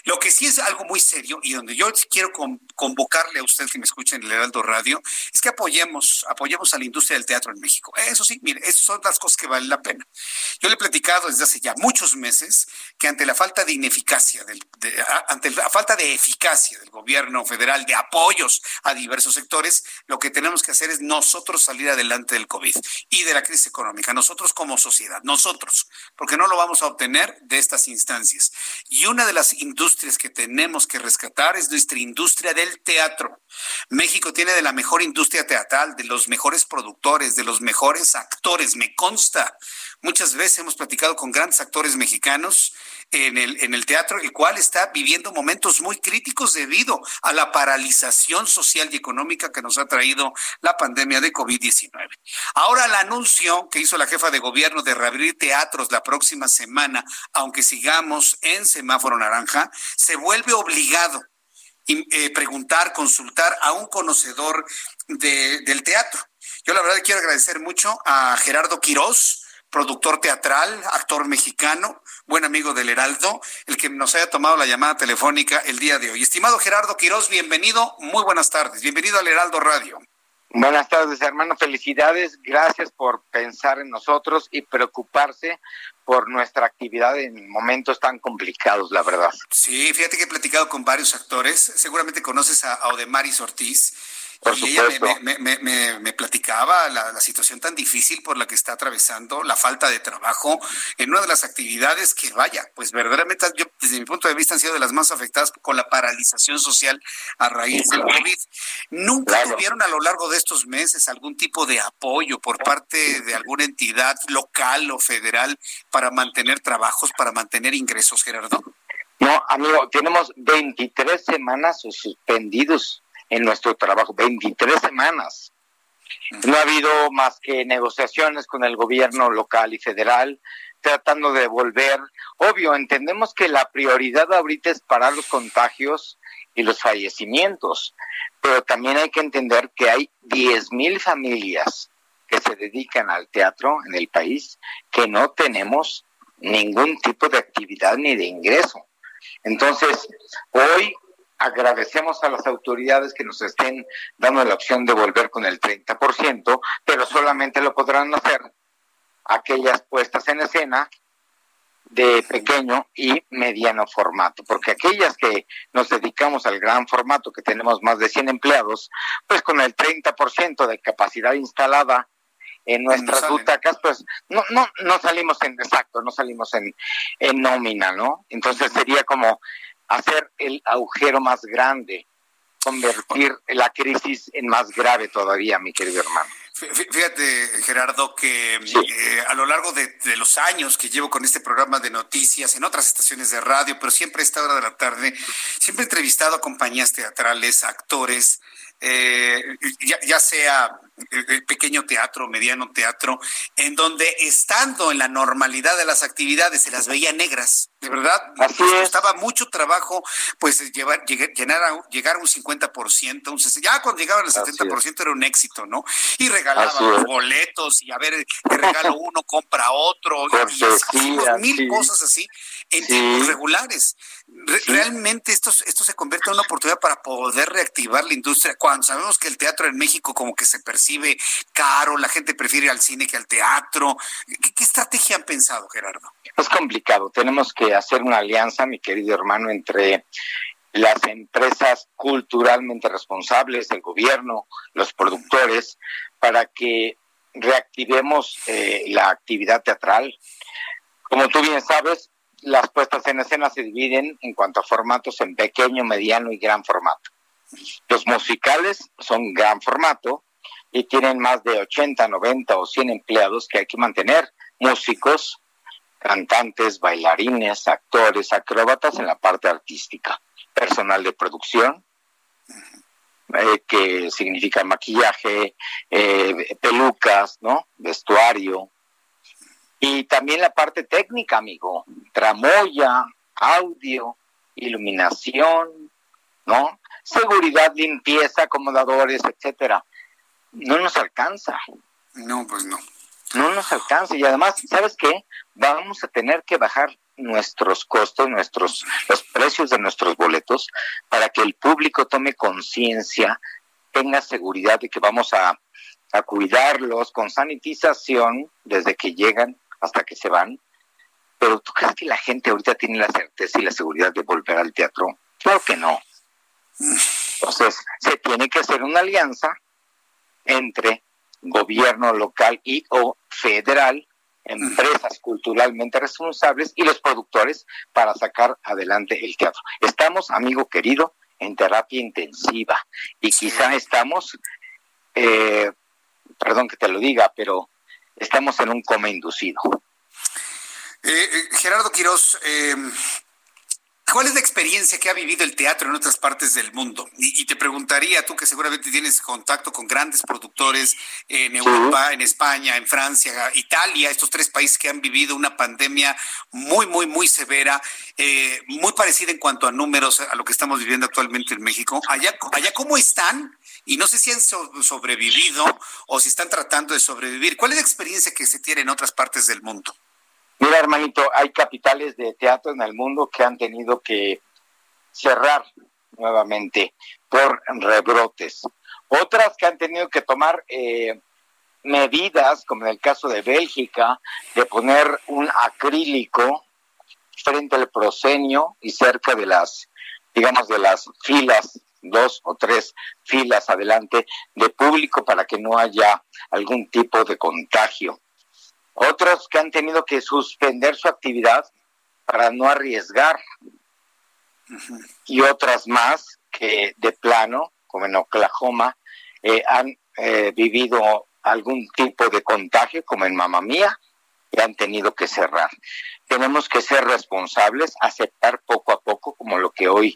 Lo que sí es algo muy serio y donde yo quiero convocarle a usted que me escuche en el Heraldo Radio es que apoyemos, apoyemos a la industria del teatro en México. Eso sí, mire, esas son las cosas que valen la pena. Yo le he platicado desde hace ya muchos meses que ante la falta de ineficacia, del, ante la falta de eficacia del gobierno federal, de apoyos a diversos sectores, lo que tenemos que hacer es nosotros salir adelante del COVID y de la crisis económica, nosotros como sociedad, nosotros, porque no lo vamos a obtener de estas instancias. Y una de las industrias que tenemos que rescatar es nuestra industria del teatro. México tiene de la mejor industria teatral, de los mejores productores, de los mejores actores, me consta. Muchas veces hemos platicado con grandes actores mexicanos en el, en el teatro, el cual está viviendo momentos muy críticos debido a la paralización social y económica que nos ha traído la pandemia de COVID-19. Ahora el anuncio que hizo la jefa de gobierno de reabrir teatros la próxima semana, aunque sigamos en semáforo naranja, se vuelve obligado eh, preguntar, consultar a un conocedor del teatro. Yo la verdad quiero agradecer mucho a Gerardo Quirós, productor teatral, actor mexicano, buen amigo del Heraldo, el que nos haya tomado la llamada telefónica el día de hoy. Estimado Gerardo Quirós, bienvenido, muy buenas tardes, bienvenido al Heraldo Radio. Buenas tardes, hermano. Felicidades. Gracias por pensar en nosotros y preocuparse por nuestra actividad en momentos tan complicados, la verdad. Sí, fíjate que he platicado con varios actores. Seguramente conoces a Audemaris Ortiz y ella me, platicaba la, situación tan difícil por la que está atravesando, la falta de trabajo en una de las actividades que, vaya, pues verdaderamente yo, desde mi punto de vista, han sido de las más afectadas con la paralización social a raíz del COVID. ¿Nunca tuvieron a lo largo de estos meses algún tipo de apoyo por parte de alguna entidad local o federal para mantener trabajos, para mantener ingresos, Gerardo? No, amigo, tenemos 23 semanas suspendidos en nuestro trabajo, 23 semanas. No ha habido más que negociaciones con el gobierno local y federal, tratando de volver. Obvio, entendemos que la prioridad ahorita es parar los contagios y los fallecimientos, pero también hay que entender que hay 10.000 familias que se dedican al teatro en el país que no tenemos ningún tipo de actividad ni de ingreso. Entonces, hoy agradecemos a las autoridades que nos estén dando la opción de volver con el 30%, pero solamente lo podrán hacer aquellas puestas en escena de pequeño y mediano formato, porque aquellas que nos dedicamos al gran formato, que tenemos más de 100 empleados, pues con el 30% de capacidad instalada en nuestras butacas, pues no, no, no salimos en exacto, no salimos en, en nómina, ¿no? Entonces sería como hacer el agujero más grande, convertir la crisis en más grave todavía, mi querido hermano. Fíjate, Gerardo, que eh, a lo largo de, los años que llevo con este programa de noticias en otras estaciones de radio, pero siempre a esta hora de la tarde, siempre he entrevistado a compañías teatrales, actores, eh, ya, sea pequeño teatro, mediano teatro, en donde estando en la normalidad de las actividades se las veía negras, de verdad, Así costaba mucho trabajo pues llevar, llegar, llenar a, llegar a un 50%, un, ya cuando llegaban al 70% era un éxito, ¿no? Y regalaban boletos y a ver, te regalo uno, compra otro, y, mil cosas así en tiempos regulares. Realmente esto, esto se convierte en una oportunidad para poder reactivar la industria, cuando sabemos que el teatro en México como que se percibe caro, la gente prefiere al cine que al teatro. ¿Qué, estrategia han pensado, Gerardo? Es complicado. Tenemos que hacer una alianza, mi querido hermano, entre las empresas culturalmente responsables, el gobierno, los productores, para que reactivemos eh, la actividad teatral. Como tú bien sabes, las puestas en escena se dividen en cuanto a formatos en pequeño, mediano y gran formato. Los musicales son gran formato, y tienen más de 80, 90 o 100 empleados que hay que mantener, músicos, cantantes, bailarines, actores, acróbatas en la parte artística, personal de producción, eh, que significa maquillaje, eh, pelucas, ¿no? Vestuario. Y también la parte técnica, amigo, tramoya, audio, iluminación, ¿no? Seguridad, limpieza, acomodadores, etcétera no nos alcanza. No, pues no. No nos alcanza y además, ¿sabes qué? Vamos a tener que bajar nuestros costos, nuestros los precios de nuestros boletos para que el público tome conciencia, tenga seguridad de que vamos a, a cuidarlos con sanitización desde que llegan hasta que se van. Pero ¿tú crees que la gente ahorita tiene la certeza y la seguridad de volver al teatro? Claro que no. Mm. Entonces, se tiene que hacer una alianza entre gobierno local y o federal, empresas culturalmente responsables y los productores para sacar adelante el teatro. Estamos, amigo querido, en terapia intensiva y quizá estamos, eh, perdón que te lo diga, pero estamos en un coma inducido. Eh, Gerardo Quiroz, ¿Cuál es la experiencia que ha vivido el teatro en otras partes del mundo? Y, te preguntaría, tú que seguramente tienes contacto con grandes productores en Europa, en España, en Francia, Italia, estos tres países que han vivido una pandemia muy, muy, muy severa, eh, muy parecida en cuanto a números a lo que estamos viviendo actualmente en México. Allá, allá ¿cómo están? Y no sé si han sobrevivido o si están tratando de sobrevivir. ¿Cuál es la experiencia que se tiene en otras partes del mundo? Mira, hermanito, hay capitales de teatro en el mundo que han tenido que cerrar nuevamente por rebrotes. Otras que han tenido que tomar eh, medidas, como en el caso de Bélgica, de poner un acrílico frente al proscenio y cerca de las, digamos, de las filas, dos o tres filas adelante de público para que no haya algún tipo de contagio otros que han tenido que suspender su actividad para no arriesgar y otras más que de plano, como en Oklahoma, eh, han eh, vivido algún tipo de contagio, como en Mamá Mía, y han tenido que cerrar. Tenemos que ser responsables, aceptar poco a poco, como lo que hoy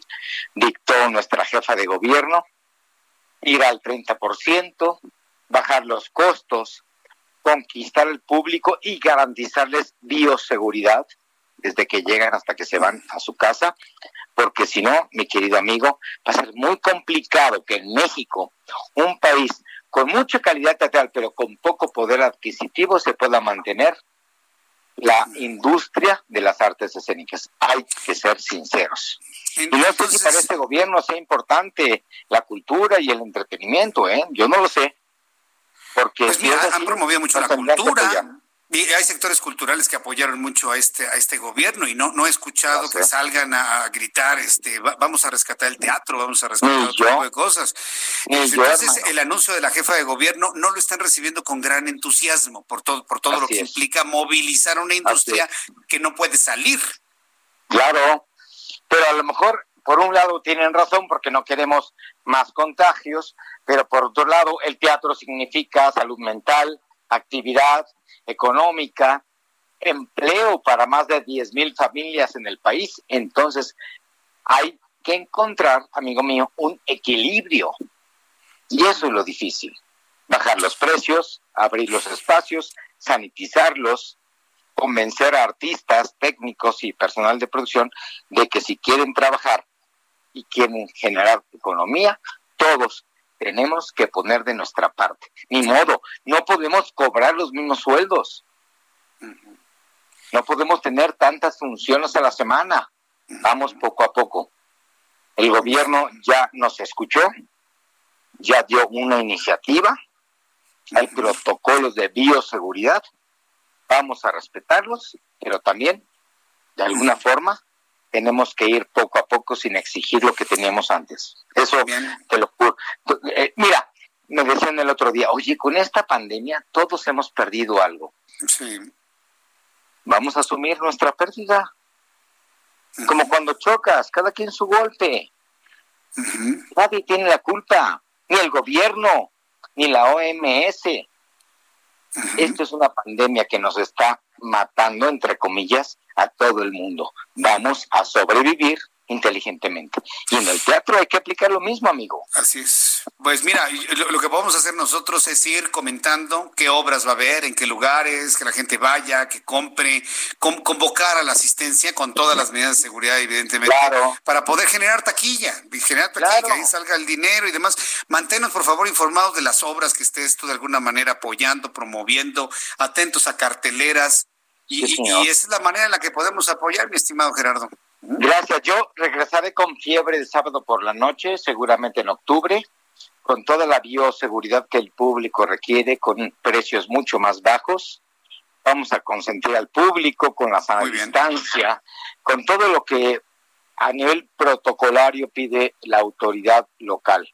dictó nuestra jefa de gobierno, ir al 30%, bajar los costos, conquistar al público y garantizarles bioseguridad desde que llegan hasta que se van a su casa, porque si no, mi querido amigo, va a ser muy complicado que en México, un país con mucha calidad teatral, pero con poco poder adquisitivo, se pueda mantener la industria de las artes escénicas. Hay que ser sinceros. y no sé si para este gobierno sea importante la cultura y el entretenimiento, ¿eh? Yo no lo sé. Porque pues han promovido mucho la cultura. Y hay sectores culturales que apoyaron mucho a este a este gobierno y no no he escuchado que salgan a, gritar este vamos a rescatar el teatro, vamos a rescatar otro tipo de cosas. Entonces el anuncio de la jefa de gobierno no lo están recibiendo con gran entusiasmo por todo por todo lo que implica movilizar una industria que no puede salir. Claro, pero a lo mejor por un lado tienen razón porque no queremos más contagios, pero por otro lado el teatro significa salud mental, actividad económica, empleo para más de 10 mil familias en el país. Entonces hay que encontrar, amigo mío, un equilibrio. Y eso es lo difícil. Bajar los precios, abrir los espacios, sanitizarlos, convencer a artistas, técnicos y personal de producción de que si quieren trabajar y quieren generar economía, todos tenemos que poner de nuestra parte. Ni modo, no podemos cobrar los mismos sueldos. No podemos tener tantas funciones a la semana. Vamos poco a poco. El gobierno ya nos escuchó, ya dio una iniciativa, hay protocolos de bioseguridad, vamos a respetarlos, pero también, de alguna forma, tenemos que ir poco a poco sin exigir lo que teníamos antes. Eso te lo juro. Eh, mira, me decían el otro día, oye, con esta pandemia todos hemos perdido algo. Sí. Vamos a asumir nuestra pérdida. Como cuando chocas, cada quien su golpe. Nadie tiene la culpa, ni el gobierno, ni la OMS. Esto es una pandemia que nos está matando, entre comillas, a todo el mundo. Vamos a sobrevivir inteligentemente. Y en el teatro hay que aplicar lo mismo, amigo. Así es. Pues mira, lo, que podemos hacer nosotros es ir comentando qué obras va a haber, en qué lugares, que la gente vaya, que compre, convocar a la asistencia con todas las medidas de seguridad, evidentemente, para poder generar taquilla, generar taquilla, que ahí salga el dinero y demás. Manténnos, por favor, informados de las obras que estés tú de alguna manera apoyando, promoviendo, atentos a carteleras. Y, esa es la manera en la que podemos apoyar, mi estimado Gerardo. Gracias. Yo regresaré con fiebre el sábado por la noche, seguramente en octubre, con toda la bioseguridad que el público requiere, con precios mucho más bajos. Vamos a consentir al público con la sana distancia, con todo lo que a nivel protocolario pide la autoridad local.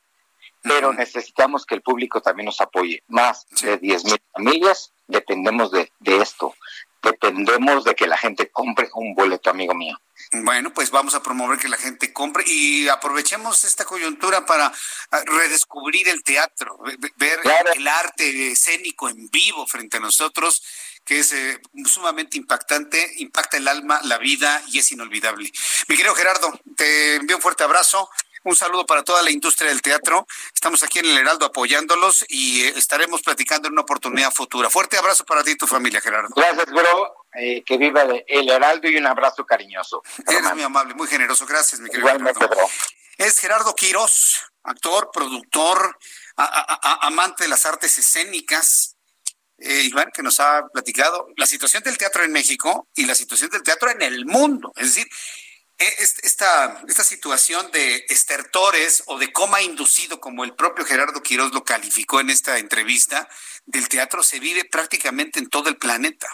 Pero necesitamos que el público también nos apoye. Más de 10.000 familias dependemos de, de esto. Dependemos de que la gente compre un boleto, amigo mío. Bueno, pues vamos a promover que la gente compre y aprovechemos esta coyuntura para ah, redescubrir el teatro, ver el arte escénico en vivo frente a nosotros, que es eh, sumamente impactante, impacta el alma, la vida y es inolvidable. Mi querido Gerardo, te envío un fuerte abrazo. Un saludo para toda la industria del teatro. Estamos aquí en el Heraldo apoyándolos y eh, estaremos platicando en una oportunidad futura. Fuerte abrazo para ti y tu familia, Gerardo. Gracias, bro. Eh, que viva el Heraldo y un abrazo cariñoso. Eres muy amable, muy generoso. Gracias, mi querido Igualmente, Bro. Es Gerardo Quirós, actor, productor, amante de las artes escénicas. Eh, Iván, que nos ha platicado la situación del teatro en México y la situación del teatro en el mundo. Es decir, esta, esta situación de estertores o de coma inducido, como el propio Gerardo Quiroz lo calificó en esta entrevista, del teatro se vive prácticamente en todo el planeta.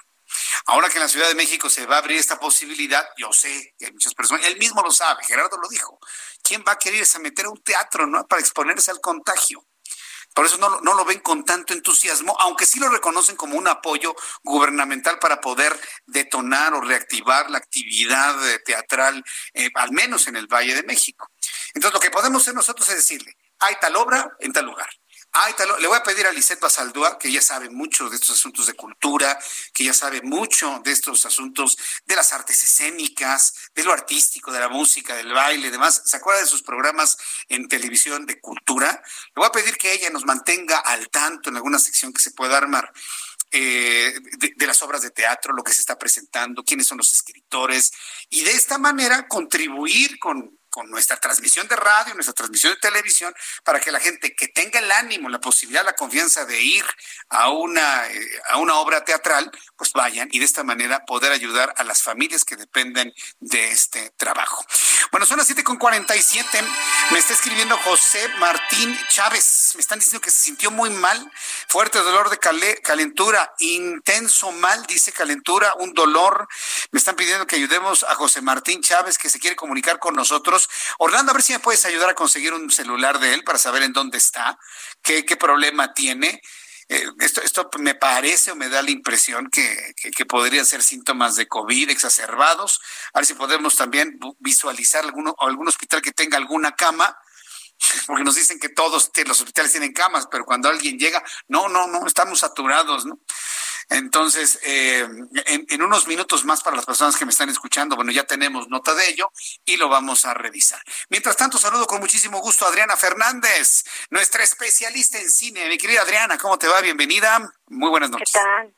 Ahora que en la Ciudad de México se va a abrir esta posibilidad, yo sé que hay muchas personas, él mismo lo sabe, Gerardo lo dijo, ¿quién va a querer meter a un teatro ¿no? para exponerse al contagio? Por eso no, no, lo ven con tanto entusiasmo, aunque sí lo reconocen como un apoyo gubernamental para poder detonar o reactivar la actividad eh, teatral, eh, al menos en el Valle de México. Entonces, lo que podemos hacer nosotros es decirle, hay tal obra en tal lugar. Le voy a pedir a Lisette Basaldúa, que ya sabe mucho de estos asuntos de cultura, que ya sabe mucho de estos asuntos de las artes escénicas, de lo artístico, de la música, del baile demás. ¿Se acuerda de sus programas en televisión de cultura? Le voy a pedir que ella nos mantenga al tanto en alguna sección que se pueda armar. Eh, de, las obras de teatro, lo que se está presentando, quiénes son los escritores, y de esta manera contribuir con, con nuestra transmisión de radio, nuestra transmisión de televisión, para que la gente que tenga el ánimo, la posibilidad, la confianza de ir a una, eh, a una obra teatral, pues vayan y de esta manera poder ayudar a las familias que dependen de este trabajo. Bueno, son las 7.47. Me está escribiendo José Martín Chávez. Me están diciendo que se sintió muy mal, fuerte dolor de calentura, intenso mal, dice calentura, un dolor. Me están pidiendo que ayudemos a José Martín Chávez, que se quiere comunicar con nosotros Orlando, a ver si me puedes ayudar a conseguir un celular de él para saber en dónde está, qué, problema tiene. Eh, esto, esto me parece o me da la impresión que, que, podrían ser síntomas de COVID exacerbados. A ver si podemos también visualizar alguno, algún hospital que tenga alguna cama porque nos dicen que todos los hospitales tienen camas, pero cuando alguien llega, no, no, no, estamos saturados, ¿no? Entonces, eh, en, unos minutos más para las personas que me están escuchando, bueno, ya tenemos nota de ello y lo vamos a revisar. Mientras tanto, saludo con muchísimo gusto a Adriana Fernández, nuestra especialista en cine. Mi querida Adriana, ¿cómo te va? Bienvenida. Muy buenas noches. ¿Qué tal?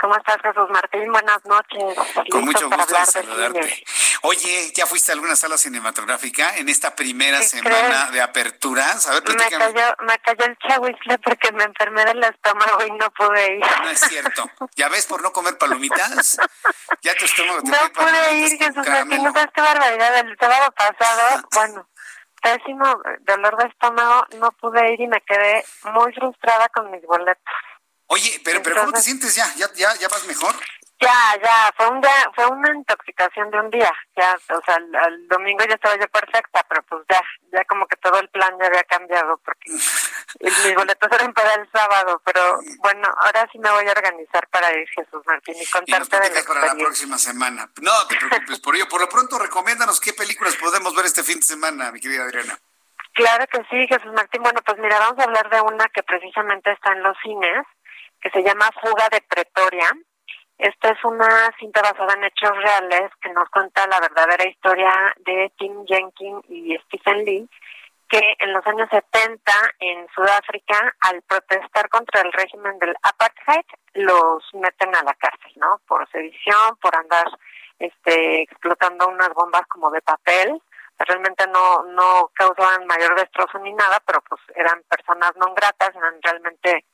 ¿Cómo estás, Jesús Martín? Buenas noches. Con mucho gusto de saludarte. Oye, ¿ya fuiste a alguna sala cinematográfica en esta primera semana de apertura? me, cayó, me cayó el chahuizle porque me enfermé del estómago y no pude ir. No es cierto. ¿Ya ves por no comer palomitas? Ya tu estómago te No pude ir, Jesús Martín. No sabes qué barbaridad. El sábado pasado, bueno, pésimo dolor de estómago. No pude ir y me quedé muy frustrada con mis boletos. Oye, pero, pero ¿cómo te sientes ya? ¿Ya, ya? ¿Ya vas mejor? Ya, ya, fue un día, fue una intoxicación de un día, ya, o sea, el, domingo ya estaba yo perfecta, pero pues ya, ya como que todo el plan ya había cambiado, porque mis boletos eran para el sábado, pero bueno, ahora sí me voy a organizar para ir, Jesús Martín, y contarte y de para la próxima semana. No te preocupes por ello, por lo pronto recomiéndanos qué películas podemos ver este fin de semana, mi querida Adriana. Claro que sí, Jesús Martín, bueno, pues mira, vamos a hablar de una que precisamente está en los cines, que se llama Fuga de Pretoria. Esta es una cinta basada en hechos reales que nos cuenta la verdadera historia de Tim Jenkins y Stephen Lee, que en los años 70 en Sudáfrica, al protestar contra el régimen del apartheid, los meten a la cárcel, ¿no? Por sedición, por andar este, explotando unas bombas como de papel. Realmente no, no causaban mayor destrozo ni nada, pero pues eran personas no gratas, eran realmente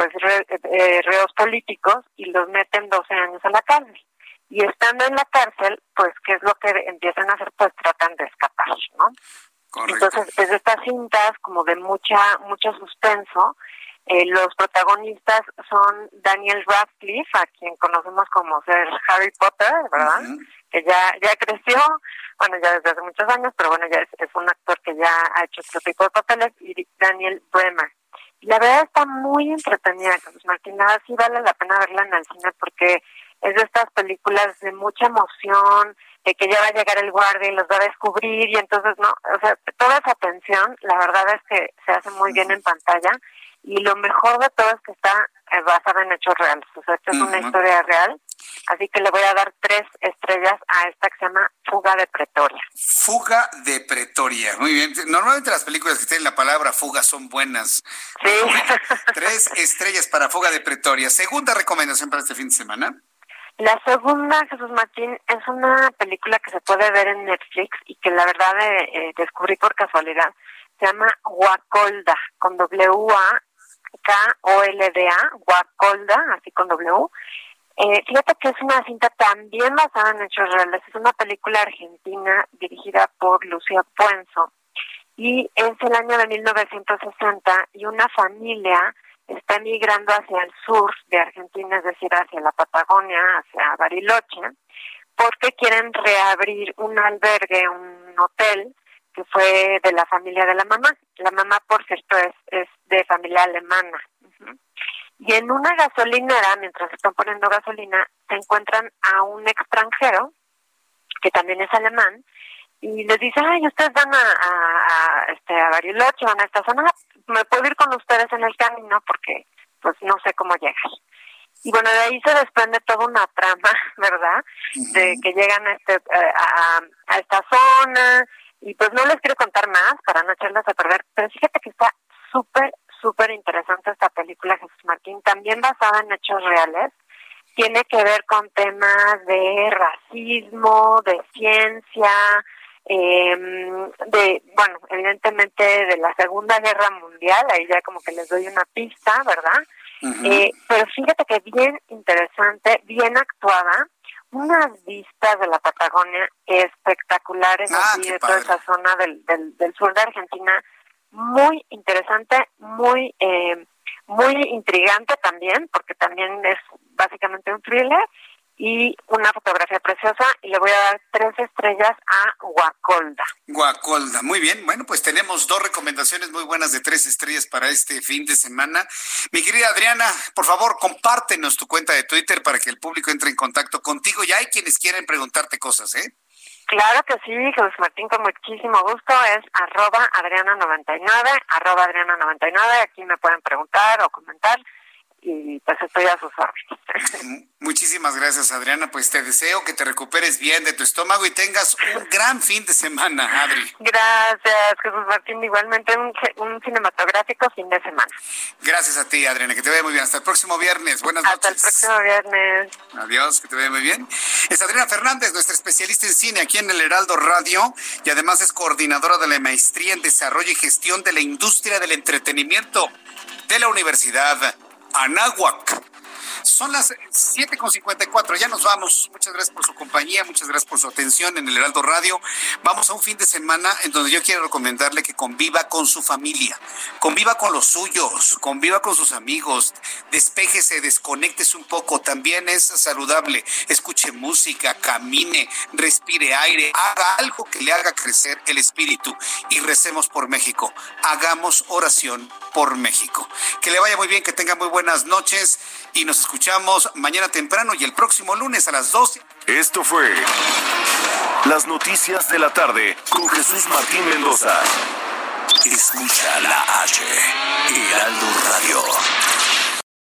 pues eh, reos políticos y los meten 12 años a la cárcel. Y estando en la cárcel, pues, ¿qué es lo que empiezan a hacer? Pues tratan de escapar, ¿no? Entonces, es de estas cintas como de mucha, mucho suspenso. Eh, los protagonistas son Daniel Radcliffe, a quien conocemos como ser Harry Potter, ¿verdad? Que ya, ya creció, bueno, ya desde hace muchos años, pero bueno, ya es, es un actor que ya ha hecho otro tipo de papeles, y Daniel Bremer, la verdad está muy entretenida, Carlos Martín. Nada, sí vale la pena verla en el cine porque es de estas películas de mucha emoción, de que ya va a llegar el guardia y los va a descubrir y entonces no, o sea, toda esa tensión, la verdad es que se hace muy bien en pantalla y lo mejor de todo es que está eh, basada en hechos reales. O sea, esta es una historia real. Así que le voy a dar tres estrellas a esta que se llama Fuga de Pretoria. Fuga de Pretoria. Muy bien. Normalmente las películas que tienen la palabra fuga son buenas. Sí. tres estrellas para Fuga de Pretoria. Segunda recomendación para este fin de semana. La segunda, Jesús Martín, es una película que se puede ver en Netflix y que la verdad eh, eh, descubrí por casualidad. Se llama Guacolda, con W-A-K-O-L-D-A, Guacolda, así con W. Eh, fíjate que es una cinta también basada en hechos reales. Es una película argentina dirigida por Lucía Puenzo. Y es el año de 1960 y una familia está emigrando hacia el sur de Argentina, es decir, hacia la Patagonia, hacia Bariloche, porque quieren reabrir un albergue, un hotel que fue de la familia de la mamá. La mamá, por cierto, es, es de familia alemana. Y en una gasolinera, mientras están poniendo gasolina, se encuentran a un extranjero, que también es alemán, y les dice, ay, ustedes van a, a, este, a Bariloche, van a esta zona, me puedo ir con ustedes en el camino porque pues no sé cómo llegar. Y bueno, de ahí se desprende toda una trama, ¿verdad? De que llegan a, este, a, a, esta zona y pues no les quiero contar más para no echarlas a perder, pero fíjate que está súper, súper interesante esta película, Jesús Martín, también basada en hechos reales. Tiene que ver con temas de racismo, de ciencia, eh, de, bueno, evidentemente de la Segunda Guerra Mundial, ahí ya como que les doy una pista, ¿verdad? eh, pero fíjate que bien interesante, bien actuada, unas vistas de la Patagonia espectaculares Ah, así de toda esa zona del, del, del sur de Argentina, muy interesante, muy eh, muy intrigante también, porque también es básicamente un thriller y una fotografía preciosa y le voy a dar tres estrellas a Guacolda. Guacolda, muy bien. Bueno, pues tenemos dos recomendaciones muy buenas de tres estrellas para este fin de semana. Mi querida Adriana, por favor, compártenos tu cuenta de Twitter para que el público entre en contacto contigo. Ya hay quienes quieren preguntarte cosas, ¿eh? Claro que sí, Jesús Martín, con muchísimo gusto, es arroba Adriana99, arroba Adriana99, aquí me pueden preguntar o comentar y pues estoy a sus órdenes. Muchísimas gracias, Adriana. Pues te deseo que te recuperes bien de tu estómago y tengas un gran fin de semana, Adri. Gracias, Jesús Martín, igualmente un, un cinematográfico fin de semana. Gracias a ti, Adriana, que te vaya muy bien. Hasta el próximo viernes. Buenas Hasta noches. el próximo viernes. Adiós, que te vaya muy bien. Es Adriana Fernández, nuestra especialista en cine aquí en el Heraldo Radio y además es coordinadora de la maestría en desarrollo y gestión de la industria del entretenimiento de la Universidad Anáhuac. Son las 7.54, ya nos vamos. Muchas gracias por su compañía, muchas gracias por su atención en el Heraldo Radio. Vamos a un fin de semana en donde yo quiero recomendarle que conviva con su familia, conviva con los suyos, conviva con sus amigos, despéjese, desconéctese un poco, también es saludable. Escuche música, camine, respire aire, haga algo que le haga crecer el espíritu y recemos por México. Hagamos oración por México. Que le vaya muy bien, que tenga muy buenas noches y nos escuchamos mañana temprano y el próximo lunes a las 12. Esto fue Las Noticias de la Tarde con Jesús Martín Mendoza. Escucha la H, Heraldo Radio.